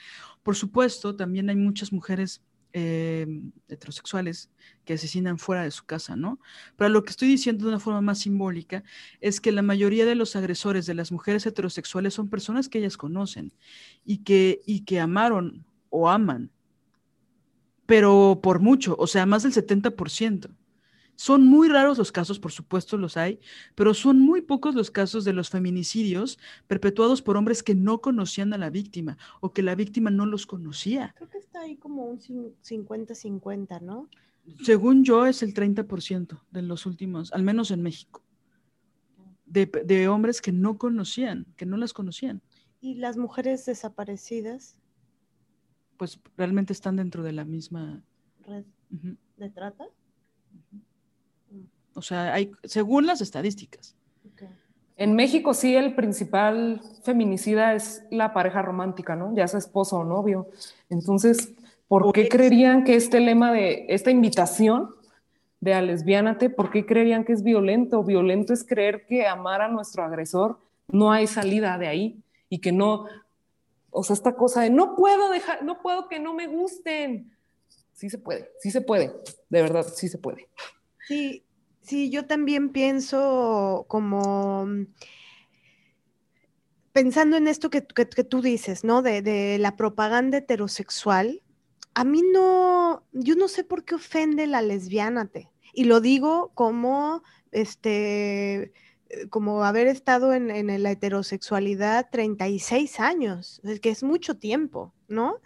Por supuesto, también hay muchas mujeres eh, heterosexuales que asesinan fuera de su casa, ¿no? Pero lo que estoy diciendo de una forma más simbólica es que la mayoría de los agresores de las mujeres heterosexuales son personas que ellas conocen y que, y que amaron o aman, pero por mucho, o sea, más del 70%. Son muy raros los casos, por supuesto los hay, pero son muy pocos los casos de los feminicidios perpetuados por hombres que no conocían a la víctima o que la víctima no los conocía. Creo que está ahí como un 50-50, ¿no? Según yo es el 30% de los últimos, al menos en México, de, de, hombres que no conocían, que no las conocían. ¿Y las mujeres desaparecidas? Pues realmente están dentro de la misma red de trata. O sea, hay, según las estadísticas. En México sí el principal feminicida es la pareja romántica, ¿no? Ya sea esposo o novio. Entonces, ¿por qué creerían que este lema de esta invitación de a lesbiánate, por qué creerían que es violento? Violento es creer que amar a nuestro agresor no hay salida de ahí y que no, o sea, esta cosa de no puedo dejar, no puedo que no me gusten. Sí se puede, sí se puede, de verdad, sí se puede. Sí, Sí, yo también pienso como mm, pensando en esto que, tú dices, ¿no? De, la propaganda heterosexual. A mí no, yo no sé por qué ofende la lesbianate. Y lo digo como, este, como haber estado en, en la heterosexualidad 36 años, es que es mucho tiempo, ¿no?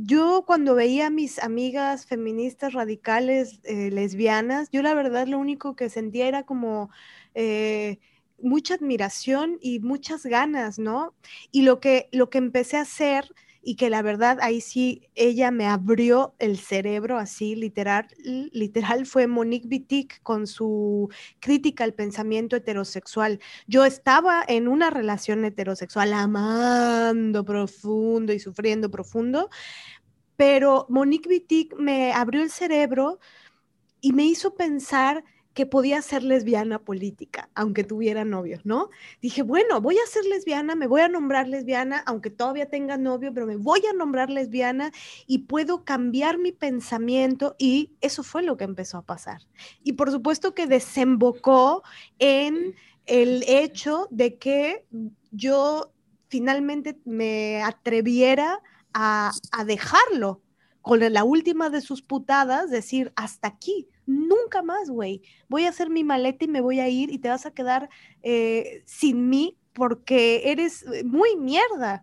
yo cuando veía a mis amigas feministas radicales eh, lesbianas, yo la verdad lo único que sentía era como eh, mucha admiración y muchas ganas, ¿no? Y lo que, lo que empecé a hacer y que la verdad ahí sí ella me abrió el cerebro así literal literal fue Monique Wittig con su crítica al pensamiento heterosexual. Yo estaba en una relación heterosexual amando profundo y sufriendo profundo, pero Monique Wittig me abrió el cerebro y me hizo pensar que podía ser lesbiana política, aunque tuviera novio, ¿no? Dije, bueno, voy a ser lesbiana, me voy a nombrar lesbiana, aunque todavía tenga novio, pero me voy a nombrar lesbiana y puedo cambiar mi pensamiento y eso fue lo que empezó a pasar. Y por supuesto que desembocó en el hecho de que yo finalmente me atreviera a, a dejarlo con la última de sus putadas, decir, hasta aquí, nunca más, güey. Voy a hacer mi maleta y me voy a ir y te vas a quedar eh, sin mí porque eres eh, muy mierda.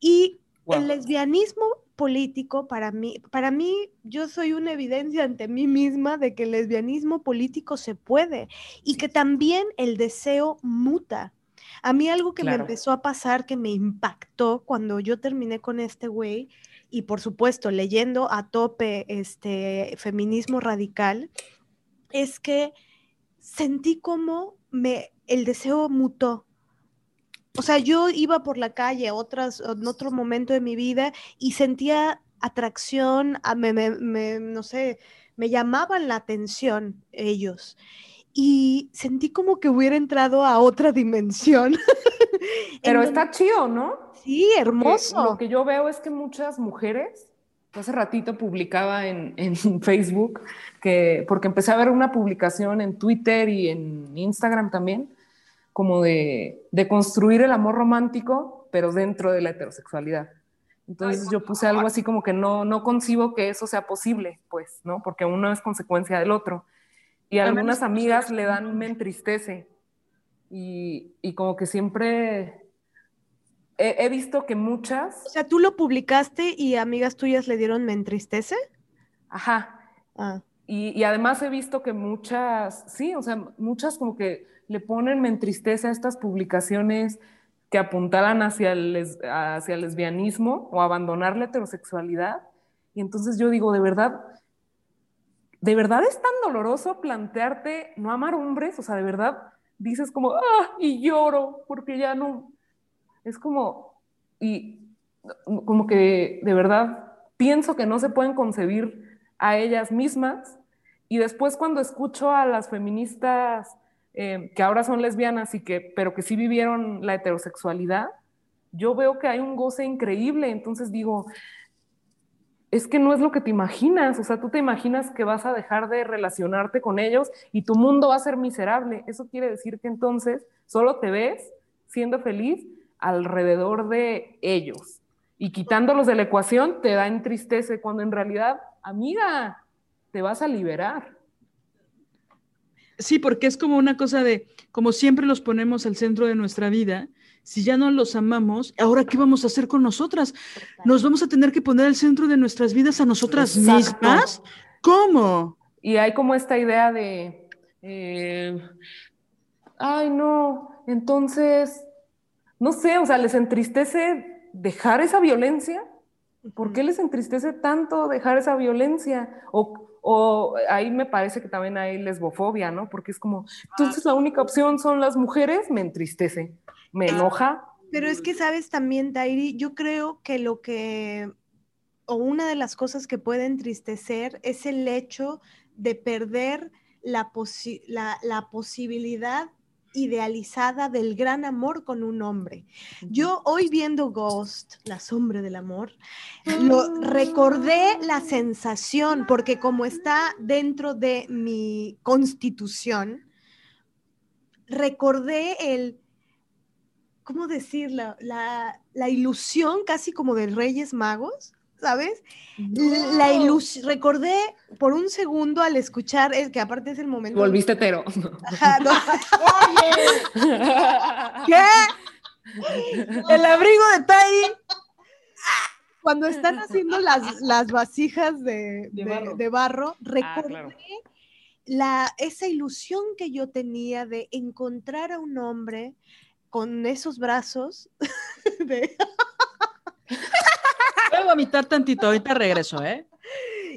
Y el lesbianismo político para mí, para mí, yo soy una evidencia ante mí misma de que el lesbianismo político se puede y que también el deseo muta. A mí algo que me empezó a pasar que me impactó cuando yo terminé con este güey y por supuesto leyendo a tope este feminismo radical, es que sentí como me, el deseo mutó. O sea, yo iba por la calle otras, en otro momento de mi vida y sentía atracción, me, me, no sé, me llamaban la atención ellos. Y sentí como que hubiera entrado a otra dimensión. Pero está chido, ¿no? Sí, hermoso. lo que yo veo es que muchas mujeres, hace ratito publicaba en, Facebook, que, porque empecé a ver una publicación en Twitter y en Instagram también, como de, de construir el amor romántico, pero dentro de la heterosexualidad. Entonces yo puse algo así como que no, no concibo que eso sea posible, pues, ¿no? Porque uno es consecuencia del otro. Y algunas amigas le dan, me entristece. Y, y como que siempre he, visto que muchas... O sea, tú lo publicaste y amigas tuyas le dieron me entristece. Ajá. Ah. Y, además he visto que muchas, sí, o sea, muchas como que le ponen me entristece a estas publicaciones que apuntaran hacia el, hacia el lesbianismo o abandonar la heterosexualidad. Y entonces yo digo, de verdad, ¿de verdad es tan doloroso plantearte no amar hombres? O sea, de verdad dices como, ah, y lloro porque ya no, es como, y como que de verdad pienso que no se pueden concebir a ellas mismas. Y después cuando escucho a las feministas eh, que ahora son lesbianas y que, pero que sí vivieron la heterosexualidad, yo veo que hay un goce increíble. Entonces digo, es que no es lo que te imaginas. O sea, tú te imaginas que vas a dejar de relacionarte con ellos y tu mundo va a ser miserable. Eso quiere decir que entonces solo te ves siendo feliz alrededor de ellos. Y quitándolos de la ecuación te da entristece cuando en realidad, amiga, te vas a liberar. Sí, porque es como una cosa de, como siempre los ponemos al centro de nuestra vida, si ya no los amamos, ahora qué vamos a hacer con nosotras? Nos vamos a tener que poner al centro de nuestras vidas a nosotras mismas. ¿Cómo? Y hay como esta idea de, eh, ay no, entonces, no sé, o sea, les entristece dejar esa violencia. ¿Por qué les entristece tanto dejar esa violencia? O, o ahí me parece que también hay lesbofobia, ¿no? Porque es como, entonces la única opción son las mujeres, me entristece me enoja. Pero es que sabes también, Tairi, yo creo que lo que, o una de las cosas que puede entristecer es el hecho de perder la, la, posibilidad idealizada del gran amor con un hombre. Yo hoy viendo Ghost, la sombra del amor, lo recordé la sensación porque como está dentro de mi constitución, recordé el ¿cómo decirlo? La, la, ilusión casi como de Reyes Magos, ¿sabes? La ilusión, recordé por un segundo al escuchar, es que aparte es el momento. Volviste hetero. ¿Qué? El abrigo de Tai. Cuando están haciendo las, las vasijas de, de, barro. Ah, recordé la, esa ilusión que yo tenía de encontrar a un hombre con esos brazos de... Voy a vomitar tantito, ahorita regreso, ¿eh?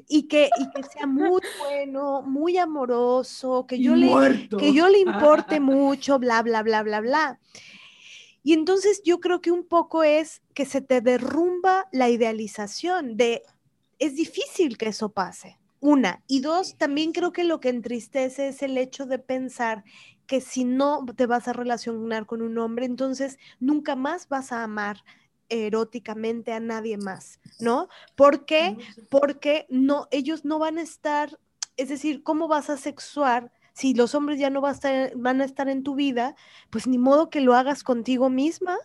Y que, y que sea muy bueno, muy amoroso, que yo, le, que yo le importe mucho, bla, bla, bla, bla, bla. Y entonces yo creo que un poco es que se te derrumba la idealización de, es difícil que eso pase. Una. Y dos, también creo que lo que entristece es el hecho de pensar que si no te vas a relacionar con un hombre, entonces nunca más vas a amar eróticamente a nadie más, ¿no? ¿Por qué? Porque no, ellos no van a estar, es decir, ¿cómo vas a sexuar? Si los hombres ya no a estar, van a estar en tu vida, pues ni modo que lo hagas contigo misma,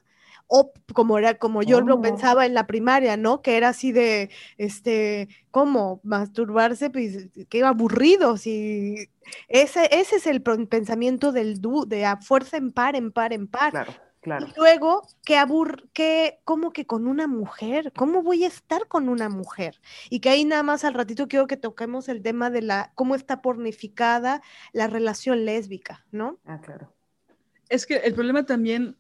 o como era como yo lo oh. pensaba en la primaria, ¿no? Que era así de, este, ¿cómo? Masturbarse, pues, que aburrido, si ese, ese es el pensamiento del du, de a fuerza en par, en par, en par. Claro. Claro. Y luego, que abur que, ¿cómo que con una mujer? ¿Cómo voy a estar con una mujer? Y que ahí nada más al ratito quiero que toquemos el tema de la, cómo está pornificada la relación lésbica, ¿no? Ah, claro. Es que el problema también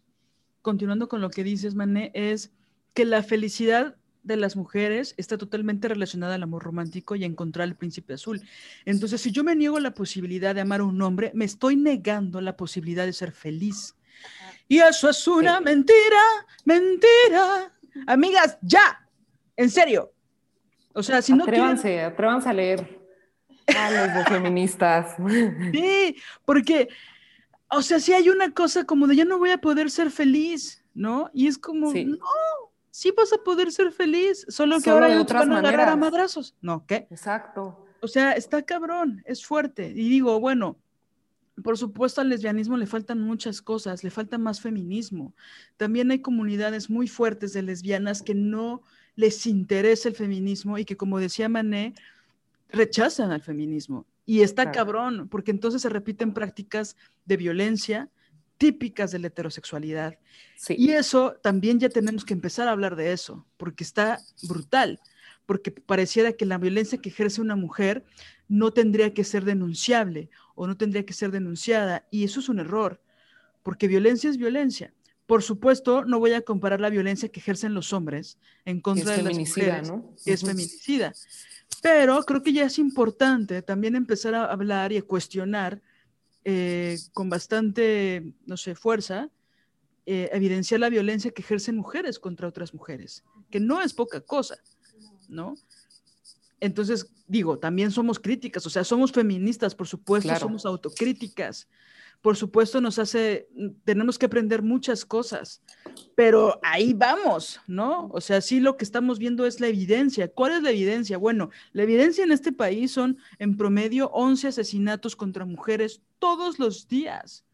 continuando con lo que dices, Mané, es que la felicidad de las mujeres está totalmente relacionada al amor romántico y a encontrar el príncipe azul. Entonces, si yo me niego la posibilidad de amar a un hombre, me estoy negando la posibilidad de ser feliz. Y eso es una mentira, mentira. Amigas, ya, en serio. O sea, si no atrévanse, atrévanse a leer a los feministas. Sí, porque o sea, si hay una cosa como de ya no voy a poder ser feliz, ¿no? Y es como, no, sí vas a poder ser feliz, solo que ahora hay van a agarrar a madrazos. No, ¿qué? Exacto. O sea, está cabrón, es fuerte. Y digo, bueno, por supuesto al lesbianismo le faltan muchas cosas, le falta más feminismo. También hay comunidades muy fuertes de lesbianas que no les interesa el feminismo y que, como decía Mané, rechazan al feminismo. Y está cabrón, porque entonces se repiten prácticas de violencia típicas de la heterosexualidad. Y eso también ya tenemos que empezar a hablar de eso, porque está brutal, porque pareciera que la violencia que ejerce una mujer no tendría que ser denunciable o no tendría que ser denunciada, y eso es un error, porque violencia es violencia. Por supuesto, no voy a comparar la violencia que ejercen los hombres en contra de las mujeres, ¿no? que es feminicida. Pero creo que ya es importante también empezar a hablar y a cuestionar eh, con bastante, no sé, fuerza, eh, evidenciar la violencia que ejercen mujeres contra otras mujeres, que no es poca cosa, ¿no? Entonces, digo, también somos críticas, o sea, somos feministas, por supuesto, somos autocríticas, por supuesto nos hace, tenemos que aprender muchas cosas, pero ahí vamos, ¿no? O sea, sí lo que estamos viendo es la evidencia. ¿Cuál es la evidencia? Bueno, la evidencia en este país son en promedio 11 asesinatos contra mujeres todos los días.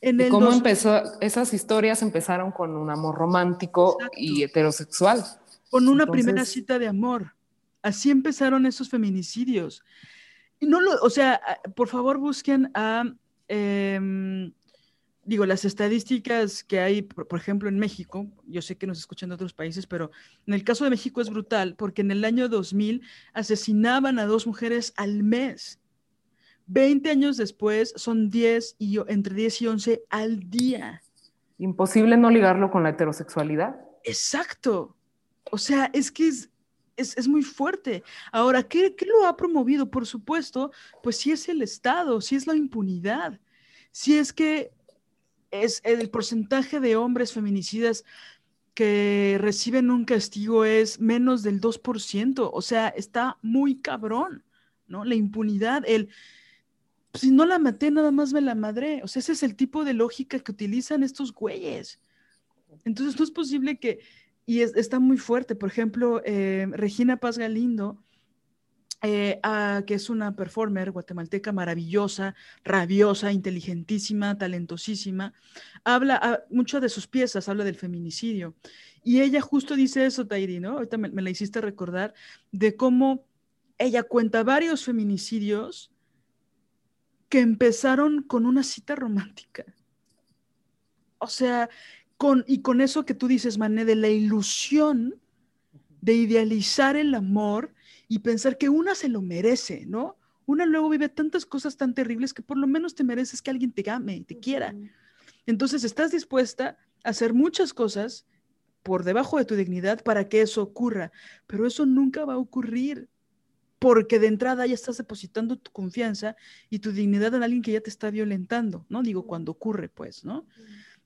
En ¿Cómo empezó? Esas historias empezaron con un amor romántico y heterosexual. Con una primera cita de amor. Así empezaron esos feminicidios. Y no lo, o sea, por favor busquen a Em, digo, las estadísticas que hay, por, ejemplo, en México, yo sé que nos escuchan de otros países, pero en el caso de México es brutal, porque en el año 2000 asesinaban a dos mujeres al mes. 20 años después son 10 y entre 10 y 11 al día. Imposible no ligarlo con la heterosexualidad. Exacto. O sea, es que es, es, muy fuerte. Ahora, ¿qué, lo ha promovido? Por supuesto, pues sí es el Estado, sí es la impunidad, si es que es el porcentaje de hombres feminicidas que reciben un castigo es menos del 2%, o sea, está muy cabrón, ¿no? La impunidad, el, si no la maté, nada más me la madré, o sea, ese es el tipo de lógica que utilizan estos güeyes. Entonces, no es posible que y está muy fuerte. Por ejemplo, eh, Regina Paz Galindo, eh, que es una performer guatemalteca maravillosa, rabiosa, inteligentísima, talentosísima, habla ah, mucho de sus piezas, habla del feminicidio. Y ella justo dice eso, Tairi, ¿no? Ahorita me, me la hiciste recordar, de cómo ella cuenta varios feminicidios que empezaron con una cita romántica. O sea, y con eso que tú dices, Mané, de la ilusión de idealizar el amor y pensar que una se lo merece, ¿no? Una luego vive tantas cosas tan terribles que por lo menos te mereces que alguien te ame, te quiera. Entonces estás dispuesta a hacer muchas cosas por debajo de tu dignidad para que eso ocurra, pero eso nunca va a ocurrir porque de entrada ya estás depositando tu confianza y tu dignidad en alguien que ya te está violentando, ¿no? Digo, cuando ocurre, pues, ¿no?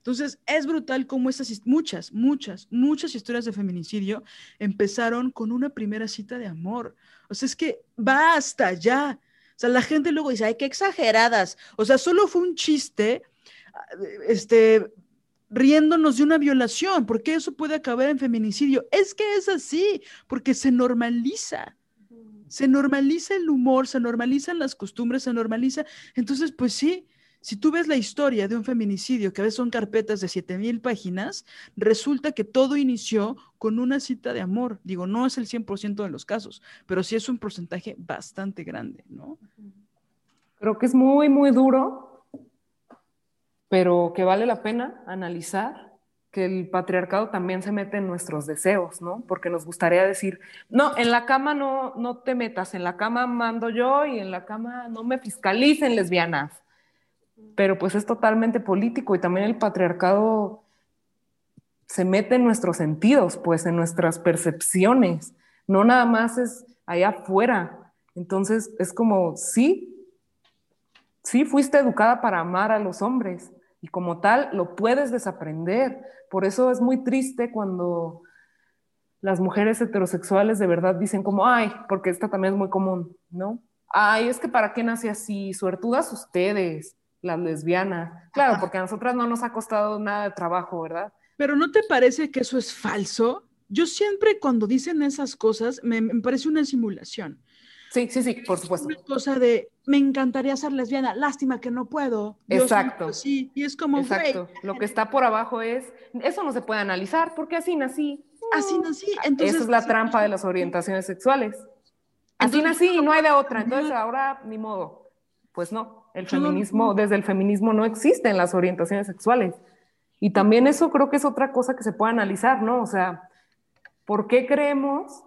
Entonces, es brutal cómo esas, muchas, muchas, muchas historias de feminicidio empezaron con una primera cita de amor. O sea, es que va hasta allá. O sea, la gente luego dice, ay, qué exageradas. O sea, solo fue un chiste, este, riéndonos de una violación, porque eso puede acabar en feminicidio. Es que es así, porque se normaliza. Se normaliza el humor, se normalizan las costumbres, se normaliza. Entonces, pues sí, si tú ves la historia de un feminicidio, que a veces son carpetas de 7000 páginas, resulta que todo inició con una cita de amor. Digo, no es el 100% de los casos, pero sí es un porcentaje bastante grande, ¿no? Creo que es muy, muy duro, pero que vale la pena analizar que el patriarcado también se mete en nuestros deseos, ¿no? Porque nos gustaría decir, no, en la cama no, no te metas, en la cama mando yo y en la cama no me fiscalicen lesbianas pero pues es totalmente político y también el patriarcado se mete en nuestros sentidos, pues en nuestras percepciones, no nada más es allá afuera. Entonces es como, sí, sí fuiste educada para amar a los hombres y como tal lo puedes desaprender. Por eso es muy triste cuando las mujeres heterosexuales de verdad dicen como, ay, porque esta también es muy común, ¿no? Ay, es que para qué nace así, suertudas ustedes las lesbianas. Claro, porque a nosotras no nos ha costado nada de trabajo, ¿verdad? Pero ¿no te parece que eso es falso? Yo siempre cuando dicen esas cosas me, parece una simulación. Sí, sí, sí, por supuesto. Una cosa de, me encantaría ser lesbiana, lástima que no puedo. Exacto. Sí, y es como, Exacto. Lo que está por abajo es, eso no se puede analizar porque así nací. Así nací. Entonces, Esa es la trampa de las orientaciones sexuales. Así nací y no hay de otra. Entonces ahora ni modo. Pues no. El feminismo, desde el feminismo no existen las orientaciones sexuales. Y también eso creo que es otra cosa que se puede analizar, ¿no? O sea, ¿por qué creemos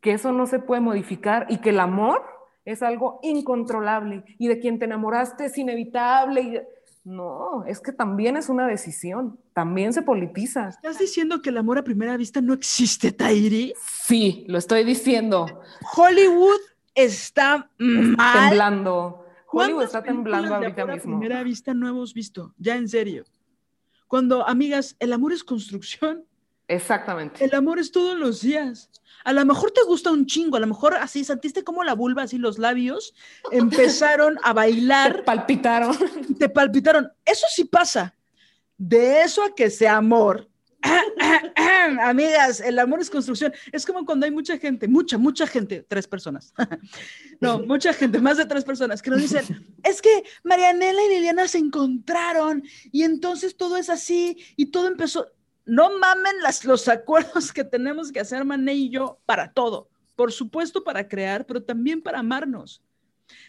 que eso no se puede modificar y que el amor es algo incontrolable y de quien te enamoraste es inevitable? Y... No, es que también es una decisión, también se politiza. ¿Estás diciendo que el amor a primera vista no existe, Tairi? Sí, lo estoy diciendo. Hollywood está mal. Temblando. Hollywood está temblando ahorita mismo. A primera vista no hemos visto, ya en serio. Cuando, amigas, el amor es construcción. Exactamente. El amor es todos los días. A lo mejor te gusta un chingo, a lo mejor así sentiste como la vulva, así los labios empezaron a bailar. Te palpitaron. Te palpitaron. Eso sí pasa. De eso a que sea amor. Amigas, el amor es construcción. Es como cuando hay mucha gente, mucha, mucha gente, tres personas. no, mucha gente, más de tres personas, que nos dicen, es que Marianela y Liliana se encontraron y entonces todo es así y todo empezó no mamen las, los acuerdos que tenemos que hacer Mané y yo para todo. Por supuesto para crear, pero también para amarnos.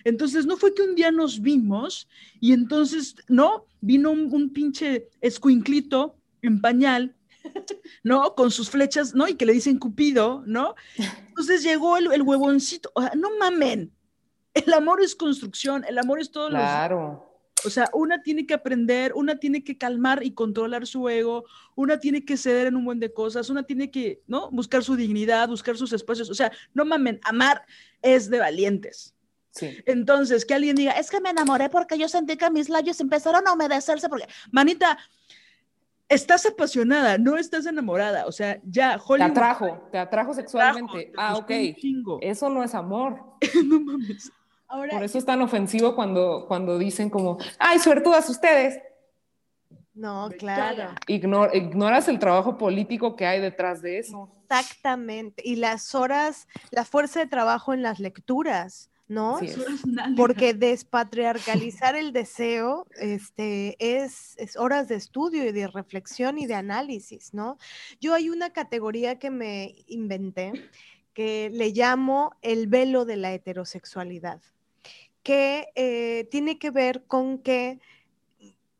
Entonces, no fue que un día nos vimos y entonces, no, vino un, pinche escuinclito en pañal, ¿no? Con sus flechas, ¿no? Y que le dicen Cupido, ¿no? Entonces llegó el, el huevoncito, o sea, no mamen. El amor es construcción, el amor es todo claro. O sea, una tiene que aprender, una tiene que calmar y controlar su ego, una tiene que ceder en un buen de cosas, una tiene que, ¿no? Buscar su dignidad, buscar sus espacios. O sea, no mamen, amar es de valientes. Sí. Entonces, que alguien diga, es que me enamoré porque yo sentí que mis labios empezaron a humedecerse porque, manita, estás apasionada, no estás enamorada. O sea, ya, Hollywood. Te atrajo, te atrajo sexualmente. ah, ok. Eso no es amor. no mames. Por eso es tan ofensivo cuando, cuando dicen como, ay, suertudas ustedes. No, claro. ignoras el trabajo político que hay detrás de eso. Exactamente. Y las horas, la fuerza de trabajo en las lecturas, ¿no? Porque despatriarcalizar el deseo este, es, es, horas de estudio y de reflexión y de análisis, ¿no? Yo hay una categoría que me inventé que le llamo el velo de la heterosexualidad que eh, tiene que ver con que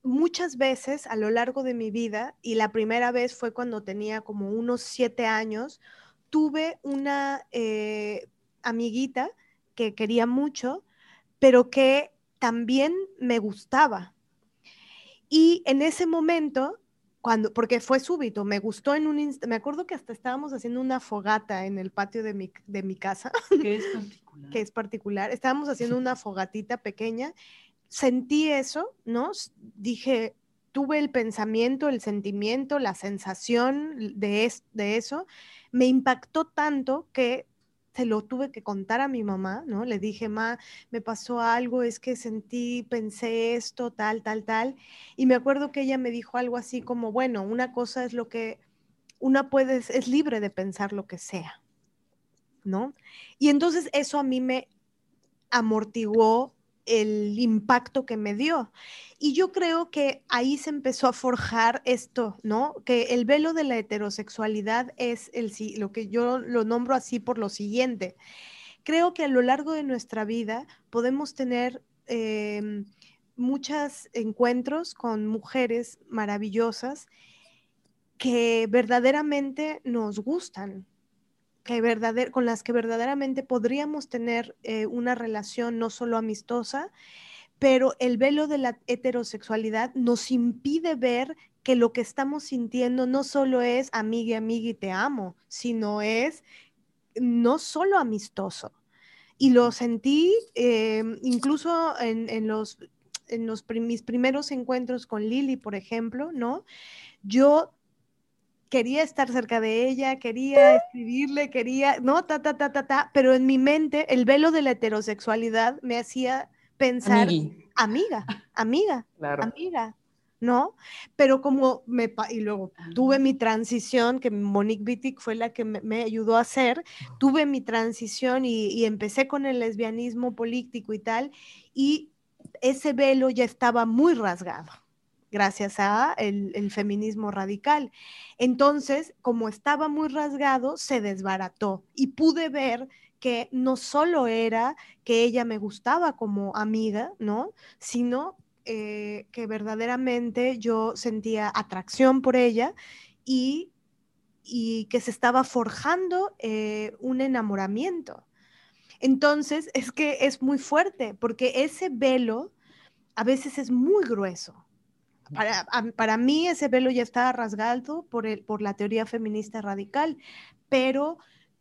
muchas veces a lo largo de mi vida, y la primera vez fue cuando tenía como unos siete años, tuve una eh, amiguita que quería mucho, pero que también me gustaba. Y en ese momento, cuando, porque fue súbito, me gustó en un instante, me acuerdo que hasta estábamos haciendo una fogata en el patio de mi, de mi casa. ¿Qué es que es particular. Estábamos haciendo una fogatita pequeña, sentí eso, ¿no? Dije, tuve el pensamiento, el sentimiento, la sensación de, de eso, me impactó tanto que se lo tuve que contar a mi mamá, ¿no? Le dije, ma, me pasó algo, es que sentí, pensé esto, tal, tal, tal. Y me acuerdo que ella me dijo algo así como, bueno, una cosa es lo que una puede, es libre de pensar lo que sea, ¿no? Y entonces eso a mí me amortiguó el impacto que me dio. Y yo creo que ahí se empezó a forjar esto, ¿no? Que el velo de la heterosexualidad es el, lo que yo lo nombro así por lo siguiente. Creo que a lo largo de nuestra vida podemos tener em, muchos encuentros con mujeres maravillosas que verdaderamente nos gustan, que con las que verdaderamente podríamos tener eh, una relación no solo amistosa, pero el velo de la heterosexualidad nos impide ver que lo que estamos sintiendo no solo es amiga, amiga y te amo, sino es no solo amistoso. Y lo sentí eh, incluso en, los, en los mis primeros encuentros con Lili, por ejemplo, ¿no? Yo quería estar cerca de ella, quería escribirle, quería, no, ta, ta, ta, ta, ta, pero en mi mente el velo de la heterosexualidad me hacía pensar, amiga, amiga, amiga, ¿no? Pero como me, y luego tuve mi transición, que Monique Wittig fue la que me, ayudó a hacer, tuve mi transición y, y empecé con el lesbianismo político y tal, y ese velo ya estaba muy rasgado gracias a el, feminismo radical. Entonces, como estaba muy rasgado, se desbarató y pude ver que no solo era que ella me gustaba como amiga, ¿no? Sino eh, que verdaderamente yo sentía atracción por ella y, que se estaba forjando eh, un enamoramiento. Entonces, es que es muy fuerte porque ese velo a veces es muy grueso para, mí ese velo ya estaba rasgado por, el, por la teoría feminista radical, pero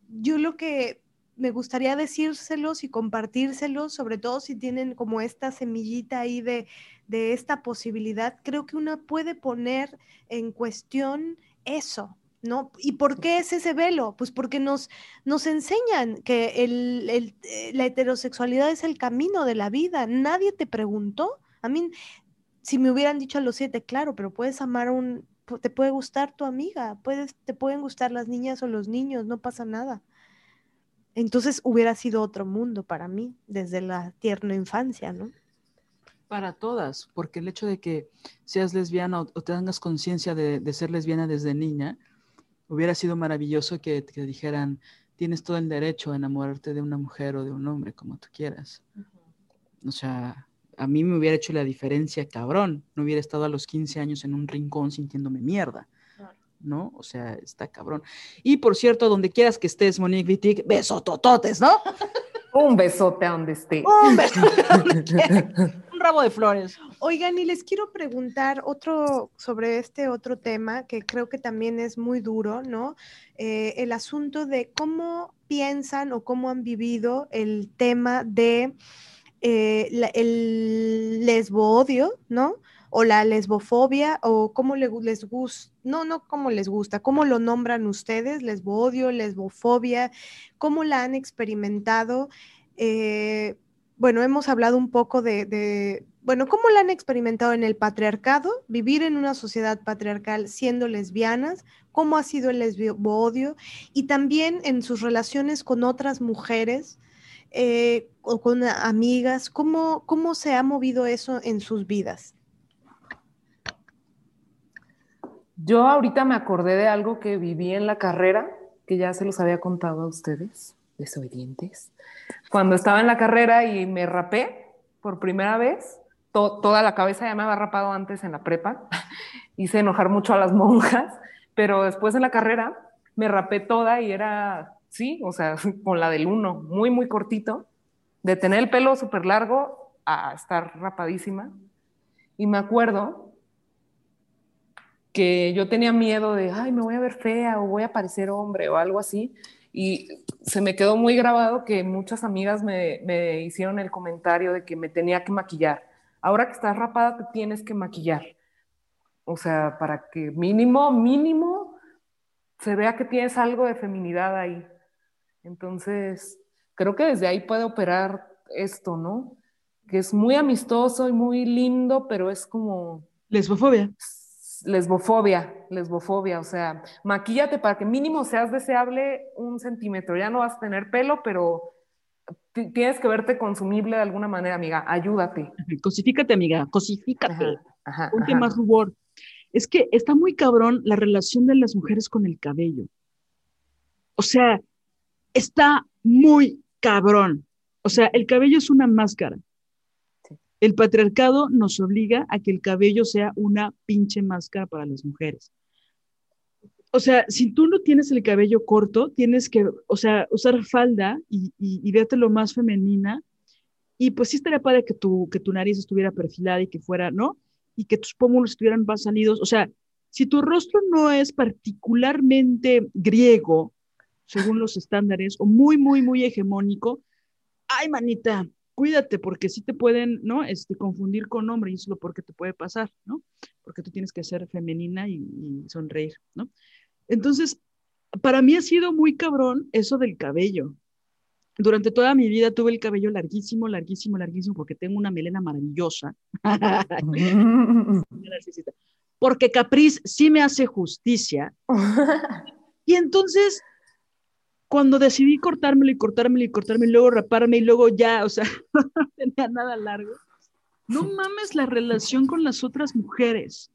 yo lo que me gustaría decírselos y compartírselos, sobre todo si tienen como esta semillita ahí de, de esta posibilidad, creo que uno puede poner en cuestión eso, ¿no? ¿Y por qué es ese velo? Pues porque nos, nos enseñan que el, eh, la heterosexualidad es el camino de la vida. Nadie te preguntó. A mí, si me hubieran dicho a los siete, claro, pero puedes amar a un, te puede gustar tu amiga, puedes, te pueden gustar las niñas o los niños, no pasa nada. Entonces hubiera sido otro mundo para mí desde la tierna infancia, ¿no? Para todas, porque el hecho de que seas lesbiana o, te tengas conciencia de, ser lesbiana desde niña, hubiera sido maravilloso que te dijeran, tienes todo el derecho a enamorarte de una mujer o de un hombre, como tú quieras. O sea, a mí me hubiera hecho la diferencia, cabrón. No hubiera estado a los 15 años en un rincón sintiéndome mierda. ¿No? O sea, está cabrón. Y por cierto, donde quieras que estés, Monique Wittig, besotototes, ¿no? un besote a donde esté. Un besote. un rabo de flores. Oigan, y les quiero preguntar otro sobre este otro tema que creo que también es muy duro, ¿no? Eh, el asunto de cómo piensan o cómo han vivido el tema de eh, el lesbo-odio, ¿no? O la lesbofobia, o cómo les gusta, no, no cómo les gusta, cómo lo nombran ustedes, lesbo-odio, lesbofobia, cómo la han experimentado. Eh, bueno, hemos hablado un poco de, bueno, cómo la han experimentado en el patriarcado, vivir en una sociedad patriarcal siendo lesbianas, cómo ha sido el lesbo-odio y también en sus relaciones con otras mujeres, eh, o con amigas? ¿Cómo, ¿Cómo se ha movido eso en sus vidas? Yo ahorita me acordé de algo que viví en la carrera, que ya se los había contado a ustedes, desobedientes. Cuando estaba en la carrera y me rapé por primera vez, toda la cabeza ya me había rapado antes en la prepa, hice enojar mucho a las monjas, pero después en la carrera me rapé toda y era sí, o sea, con la del uno, muy, muy cortito, de tener el pelo súper largo a estar rapadísima. Y me acuerdo que yo tenía miedo de, ay, me voy a ver fea o voy a parecer hombre o algo así. Y se me quedó muy grabado que muchas amigas me, me hicieron el comentario de que me tenía que maquillar. Ahora que estás rapada, te tienes que maquillar. O sea, para que mínimo, mínimo, se vea que tienes algo de feminidad ahí. Entonces, creo que desde ahí puede operar esto, ¿no? Que es muy amistoso y muy lindo, pero es como... Lesbofobia. Lesbofobia, lesbofobia, o sea, maquíllate para que mínimo seas deseable un centímetro. Ya no vas a tener pelo, pero tienes que verte consumible de alguna manera, amiga. Ayúdate. Cosifícate, amiga, cosifícate. Ajá, Ponte más rubor. Es que está muy cabrón la relación de las mujeres con el cabello. O sea, está muy cabrón. O sea, el cabello es una máscara. El patriarcado nos obliga a que el cabello sea una pinche máscara para las mujeres. O sea, si tú no tienes el cabello corto, tienes que, o sea, usar falda y, y, verte lo más femenina. Y pues sí estaría padre que tu, que tu nariz estuviera perfilada y que fuera, ¿no? Y que tus pómulos estuvieran más salidos. O sea, si tu rostro no es particularmente griego, según los estándares, o muy, muy, muy hegemónico, ay, manita, cuídate, porque sí te pueden, ¿no? Este, confundir con hombre, y eso es lo porque te puede pasar, ¿no? Porque tú tienes que ser femenina y, sonreír, ¿no? Entonces, para mí ha sido muy cabrón eso del cabello. Durante toda mi vida tuve el cabello larguísimo, larguísimo, larguísimo, porque tengo una melena maravillosa. porque Capriz sí me hace justicia. Y entonces cuando decidí cortármelo y cortármelo y cortármelo y luego raparme y luego ya, o sea, no tenía nada largo. No mames la relación con las otras mujeres.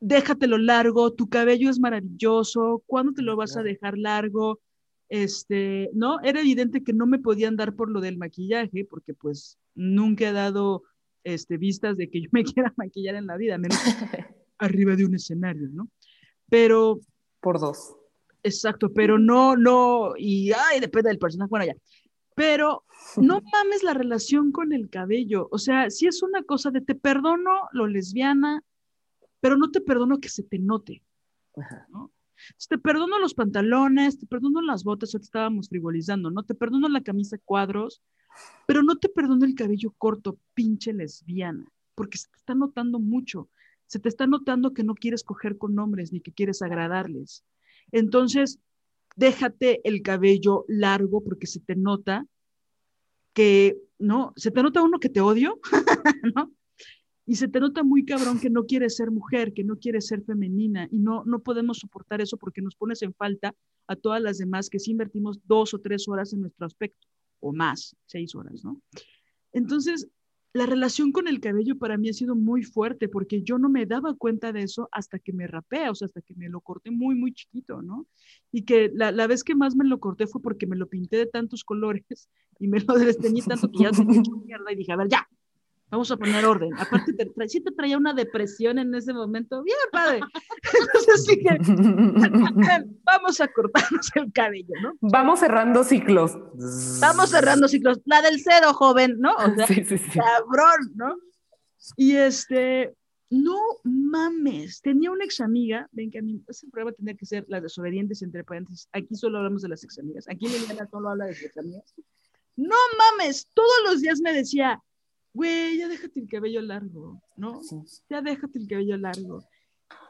Déjatelo largo, tu cabello es maravilloso, ¿cuándo te lo vas a dejar largo? Este, no, era evidente que no me podían dar por lo del maquillaje, porque pues nunca he dado este, vistas de que yo me quiera maquillar en la vida, menos arriba de un escenario, ¿no? Pero... Por dos. Exacto, pero no, no, y ay, depende del personaje, bueno, ya. Pero no mames la relación con el cabello. O sea, si es una cosa de te perdono lo lesbiana, pero no te perdono que se te note. ¿no? Te perdono los pantalones, te perdono las botas, o te estábamos frivolizando, ¿no? Te perdono la camisa cuadros, pero no te perdono el cabello corto, pinche lesbiana, porque se te está notando mucho se te está notando que no quieres coger con hombres ni que quieres agradarles. Entonces, déjate el cabello largo porque se te nota que, ¿no? Se te nota uno que te odio, ¿no? Y se te nota muy cabrón que no quieres ser mujer, que no quieres ser femenina y no, no podemos soportar eso porque nos pones en falta a todas las demás que sí invertimos dos o tres horas en nuestro aspecto o más, seis horas, ¿no? Entonces, la relación con el cabello para mí ha sido muy fuerte porque yo no me daba cuenta de eso hasta que me rapé, o sea, hasta que me lo corté muy, muy chiquito, ¿no? Y que la, la vez que más me lo corté fue porque me lo pinté de tantos colores y me lo desteñí tanto que ya se mierda y dije, a ver, ya, vamos a poner orden. Aparte, te sí te traía una depresión en ese momento, bien padre. Entonces dije, vamos a cortarnos el cabello, ¿no? Vamos cerrando ciclos. Vamos cerrando ciclos. La del cero, joven, ¿no? O sea, Sí, sí, sí. cabrón, ¿no? Y este, no mames, tenía una ex amiga, ven que a mí ese programa tendría que ser las desobedientes, entre paréntesis, aquí solo hablamos de las ex amigas, aquí Liliana solo habla de sus amigas. No mames, todos los días me decía, güey, ya déjate el cabello largo, ¿no? Sí. Ya déjate el cabello largo.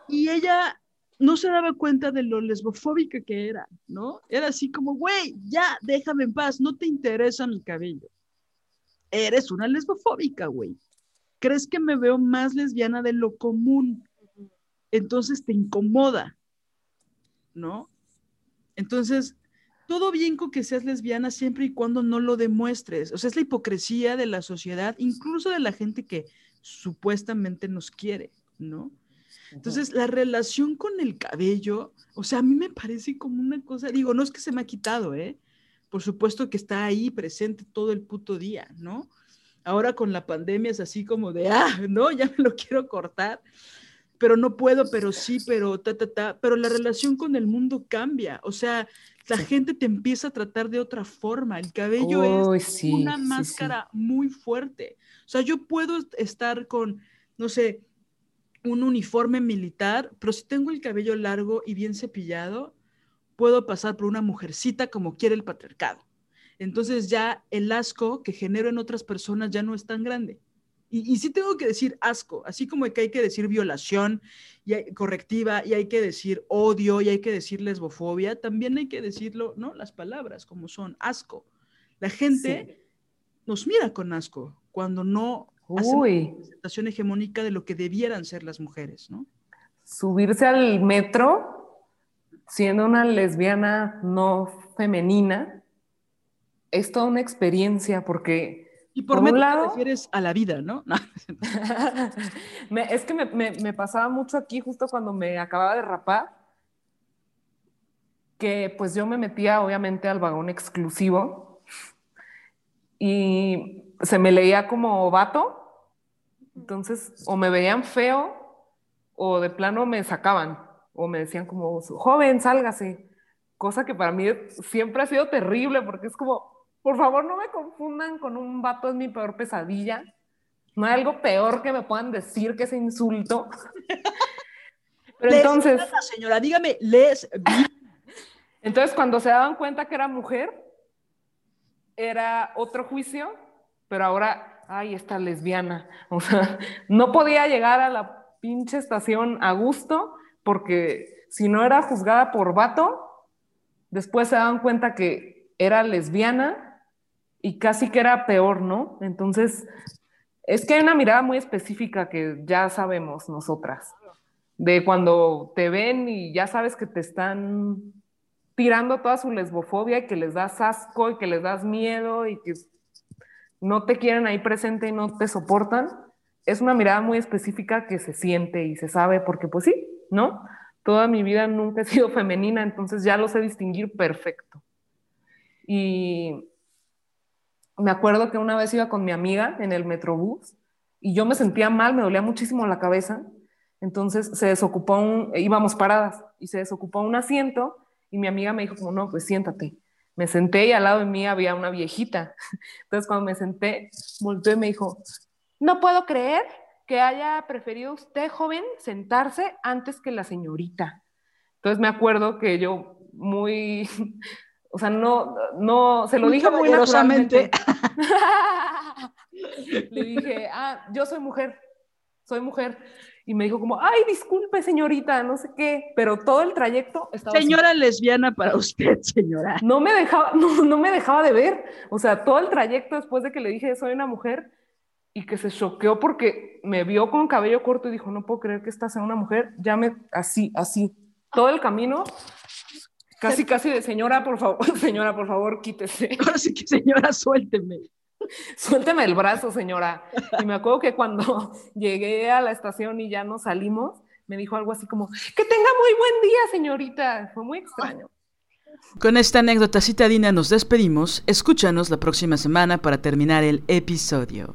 Y ella no se daba cuenta de lo lesbofóbica que era, ¿no? Era así como, güey, ya déjame en paz, no te interesa mi cabello. Eres una lesbofóbica, güey. ¿Crees que me veo más lesbiana de lo común? Entonces te incomoda, ¿no? Entonces, todo bien con que seas lesbiana siempre y cuando no lo demuestres. O sea, es la hipocresía de la sociedad, incluso de la gente que supuestamente nos quiere, ¿no? Entonces, la relación con el cabello, o sea, a mí me parece como una cosa, digo, no es que se me ha quitado, ¿eh? Por supuesto que está ahí presente todo el puto día, ¿no? Ahora con la pandemia es así como de, ah, no, ya me lo quiero cortar, pero no puedo, pero sí, pero ta, ta, ta, pero la relación con el mundo cambia, o sea, la gente te empieza a tratar de otra forma, el cabello Uy, es sí, una sí, sí. máscara muy fuerte, o sea, yo puedo estar con, no sé, un uniforme militar, pero si tengo el cabello largo y bien cepillado, puedo pasar por una mujercita como quiere el patriarcado. Entonces ya el asco que genero en otras personas ya no es tan grande. Y, y sí tengo que decir asco, así como que hay que decir violación y hay- correctiva y hay que decir odio y hay que decir lesbofobia, también hay que decirlo, ¿no? Las palabras como son, asco. La gente nos mira con asco cuando no hacen Uy, una representación hegemónica de lo que debieran ser las mujeres, ¿no? subirse al metro siendo una lesbiana no femenina es toda una experiencia porque Y por, Por metro te lado- refieres a la vida, ¿no? No. Me- es que me, me- me pasaba mucho aquí justo cuando me acababa de rapar, que pues yo me metía obviamente al vagón exclusivo y se me leía como vato, entonces o me veían feo o de plano me sacaban o me decían como, joven, sálgase, cosa que para mí siempre ha sido terrible porque es como, por favor no me confundan con un vato, es mi peor pesadilla. No hay algo peor que me puedan decir que ese insulto. Pero entonces, Lesbiana, señora, dígame, les entonces cuando se daban cuenta que era mujer, era otro juicio, pero ahora, ay, esta lesbiana. O sea, no podía llegar a la pinche estación a gusto porque si no era juzgada por vato, después se daban cuenta que era lesbiana y casi que era peor, ¿no? Entonces, es que hay una mirada muy específica que ya sabemos nosotras, de cuando te ven y ya sabes que te están tirando toda su lesbofobia y que les das asco y que les das miedo y que no te quieren ahí presente y no te soportan, es una mirada muy específica que se siente y se sabe porque pues sí, ¿no? Toda mi vida nunca he sido femenina, entonces ya lo sé distinguir perfecto. Y me acuerdo que una vez iba con mi amiga en el metrobús y yo me sentía mal, me dolía muchísimo la cabeza. Entonces se desocupó un, íbamos paradas y se desocupó un asiento y mi amiga me dijo como, no, pues siéntate. Me senté y al lado de mí había una viejita. Entonces cuando me senté, volteó y me dijo, no puedo creer que haya preferido usted, joven, sentarse antes que la señorita. Entonces me acuerdo que yo muy, o sea, no, no, se lo Muy dije muy naturalmente. Le dije, ah, yo soy mujer, soy mujer. y me dijo como, ay, disculpe señorita, no sé qué, pero todo el trayecto estaba... Señora lesbiana para usted, señora. No me, dejaba, no, no me dejaba de ver, o sea, todo el trayecto después de que le dije, soy una mujer, y que se choqueó porque me vio con cabello corto y dijo, no puedo creer que estás en una mujer, ya me, así, así, todo el camino, casi, casi de señora, por favor, señora, por favor, quítese. Ahora sí que señora, suélteme. Suélteme el brazo, señora. Y me acuerdo que cuando llegué a la estación y ya nos salimos, me dijo algo así como, que tenga muy buen día, señorita. Fue muy extraño. Con esta anécdota citadina nos despedimos. Escúchanos la próxima semana para terminar el episodio.